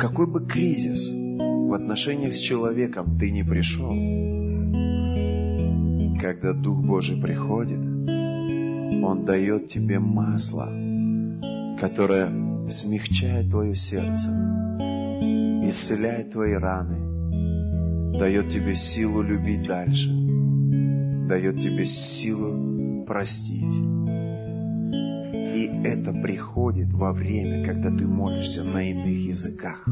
Какой бы кризис в отношениях с человеком ты не пришел, когда Дух Божий приходит, Он дает тебе масло, которое смягчает твое сердце, исцеляет твои раны, дает тебе силу любить дальше, дает тебе силу простить. И это приходит во время, когда ты молишься на иных языках.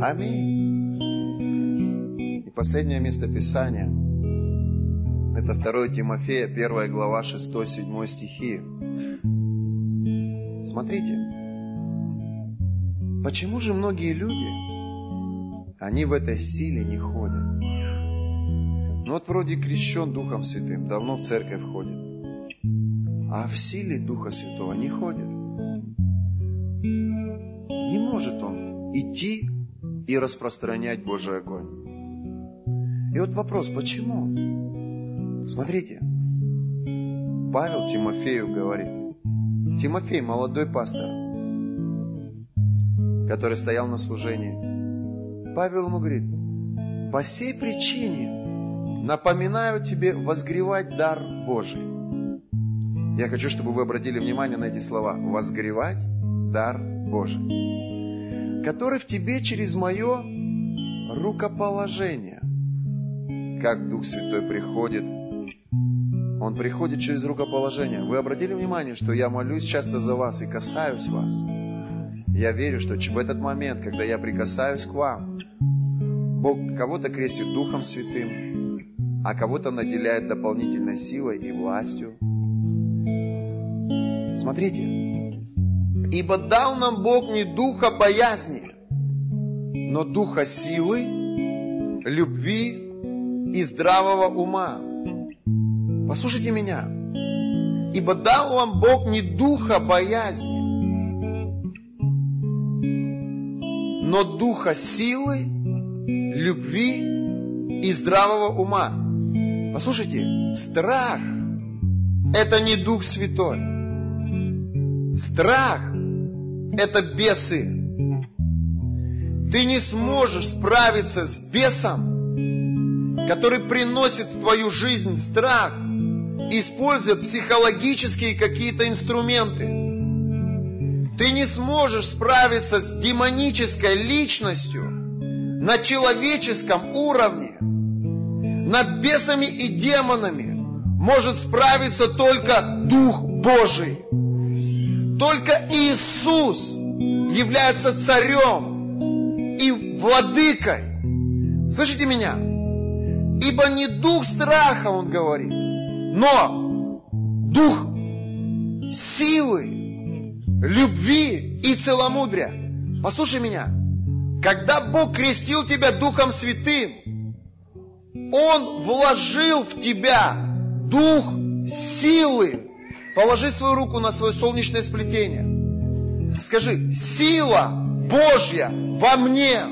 Аминь. И последнее место Писания. Это 2 Тимофея, 1 глава, 6-7 стихи. Смотрите. Почему же многие люди, они в этой силе не ходят? Вот вроде крещен Духом Святым, давно в церковь ходит. А в силе Духа Святого не ходит. Не может он идти и распространять Божий огонь. И вот вопрос, почему? Смотрите, Павел Тимофею говорит. Тимофей, молодой пастор, который стоял на служении. Павел ему говорит, по сей причине напоминаю тебе возгревать дар Божий. Я хочу, чтобы вы обратили внимание на эти слова. Возгревать дар Божий, который в тебе через мое рукоположение. Как Дух Святой приходит он приходит через рукоположение. Вы обратили внимание, что я молюсь часто за вас и касаюсь вас. Я верю, что в этот момент, когда я прикасаюсь к вам, Бог кого-то крестит Духом Святым, а кого-то наделяет дополнительной силой и властью. Смотрите, ибо дал нам Бог не духа боязни, но духа силы, любви и здравого ума. Послушайте меня. Ибо дал вам Бог не духа боязни, но духа силы, любви и здравого ума. Послушайте, страх – это не Дух Святой. Страх – это бесы. Ты не сможешь справиться с бесом, который приносит в твою жизнь страх, используя психологические какие-то инструменты. Ты не сможешь справиться с демонической личностью на человеческом уровне. Над бесами и демонами может справиться только Дух Божий. Только Иисус является царем и владыкой. Слышите меня? Ибо не дух страха, он говорит, но дух силы, любви и целомудрия. Послушай меня. Когда Бог крестил тебя Духом Святым, Он вложил в тебя дух силы. Положи свою руку на свое солнечное сплетение. Скажи, сила Божья во мне.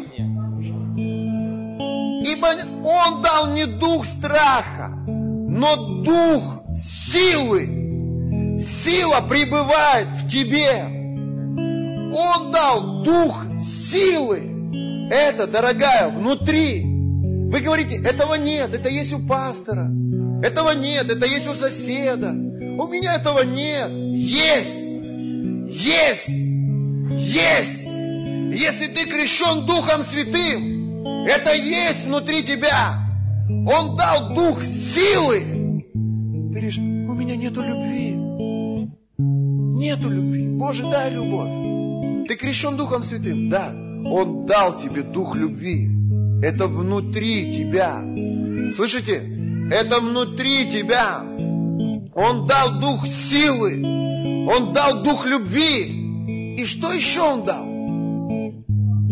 Ибо Он дал не дух страха, но дух силы. Сила пребывает в тебе. Он дал дух силы. Это, дорогая, внутри. Вы говорите, этого нет, это есть у пастора. Этого нет, это есть у соседа. У меня этого нет. Есть. Есть. Есть. Если ты крещен Духом Святым, это есть внутри тебя. Он дал дух силы. Ты говоришь, у меня нету любви. Нету любви. Боже, дай любовь. Ты крещен Духом Святым? Да. Он дал тебе дух любви. Это внутри тебя. Слышите? Это внутри тебя. Он дал дух силы. Он дал дух любви. И что еще Он дал?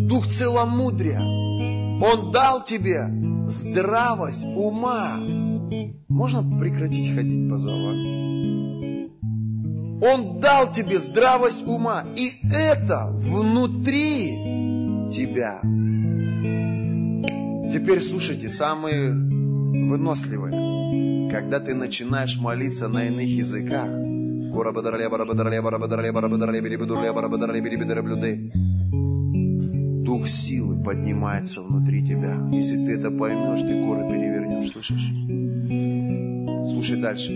Дух целомудрия. Он дал тебе здравость ума. Можно прекратить ходить по залу? Он дал тебе здравость ума. И это внутри тебя. Теперь слушайте, самые выносливые. Когда ты начинаешь молиться на иных языках, дух силы поднимается внутри тебя. Если ты это поймешь, ты горы перевернешь, слышишь? Слушай дальше.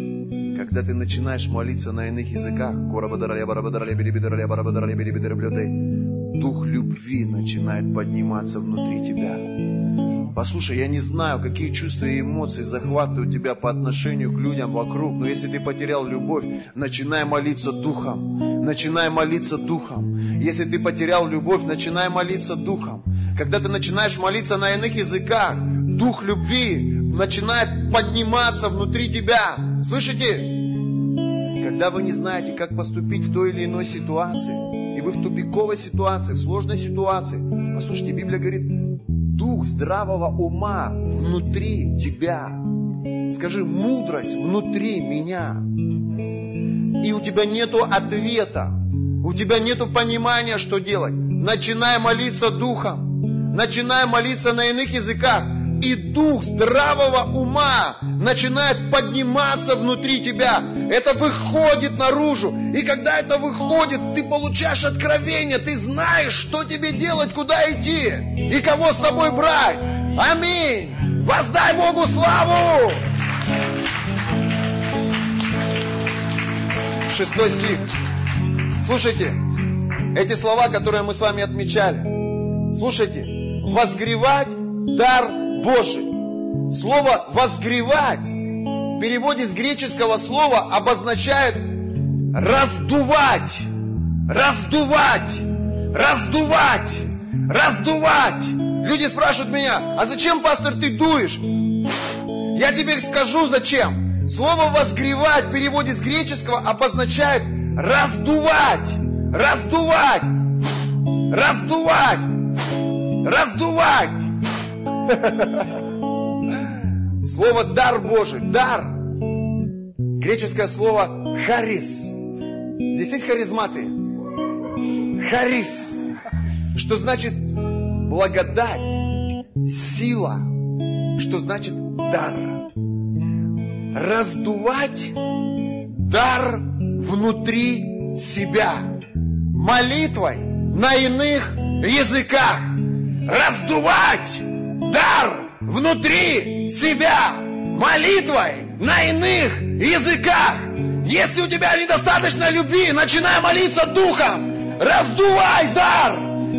Когда ты начинаешь молиться на иных языках, дух любви начинает подниматься внутри тебя. Послушай, я не знаю, какие чувства и эмоции захватывают тебя по отношению к людям вокруг, но если ты потерял любовь, начинай молиться духом. Начинай молиться духом. Если ты потерял любовь, начинай молиться духом. Когда ты начинаешь молиться на иных языках, дух любви начинает подниматься внутри тебя. Слышите? Когда вы не знаете, как поступить в той или иной ситуации, и вы в тупиковой ситуации, в сложной ситуации, послушайте, Библия говорит, дух здравого ума внутри тебя. Скажи, мудрость внутри меня. И у тебя нету ответа, у тебя нету понимания, что делать. Начинай молиться духом, начинай молиться на иных языках, и дух здравого ума начинает подниматься внутри тебя. Это выходит наружу. И когда это выходит, ты получаешь откровение, ты знаешь, что тебе делать, куда идти и кого с собой брать. Аминь. Воздай Богу славу! Шестой стих. Слушайте, эти слова, которые мы с вами отмечали. Слушайте, возгревать дар Божий. Слово возгревать в переводе с греческого слова обозначает раздувать, раздувать, раздувать, раздувать. Люди спрашивают меня, а зачем, пастор, ты дуешь? Я тебе скажу, зачем. Слово «возгревать» в переводе с греческого обозначает раздувать, раздувать, раздувать, раздувать. Слово «дар Божий», дар. Греческое слово «харис». Здесь есть харизматы. Харис. Что значит благодать, сила. Что значит дар. Раздувать дар внутри себя. Молитвой на иных языках. Раздувать дар внутри себя. Молитвой на иных языках. Если у тебя недостаточно любви, начинай молиться духом. Раздувай дар.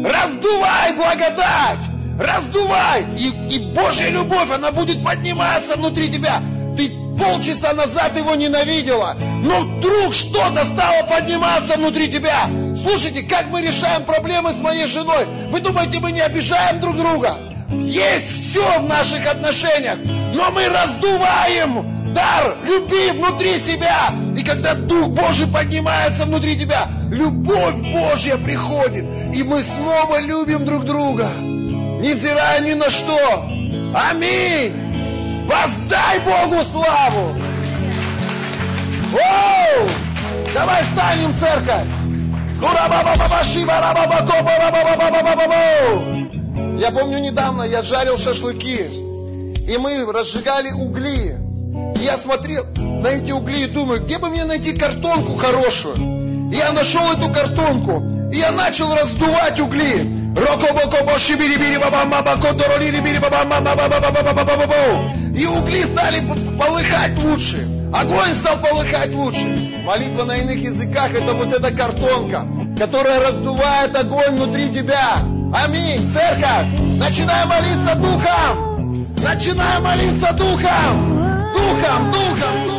Раздувай благодать. Раздувай. И, и Божья любовь, она будет подниматься внутри тебя. Ты полчаса назад его ненавидела. Но вдруг что-то стало подниматься внутри тебя. Слушайте, как мы решаем проблемы с моей женой? Вы думаете, мы не обижаем друг друга? Есть все в наших отношениях, но мы раздуваем дар любви внутри себя. И когда Дух Божий поднимается внутри тебя, любовь Божья приходит, и мы снова любим друг друга, невзирая ни на что. Аминь! Воздай Богу славу! Оу! Давай станем, церковь! Я помню недавно, я жарил шашлыки, и мы разжигали угли. И я смотрел на эти угли и думаю, где бы мне найти картонку хорошую? И я нашел эту картонку, и я начал раздувать угли. И угли стали полыхать лучше. Огонь стал полыхать лучше. Молитва на иных языках это вот эта картонка, которая раздувает огонь внутри тебя. Аминь. Церковь, начинай молиться духом. Начинай молиться духом. Духом, духом, духом.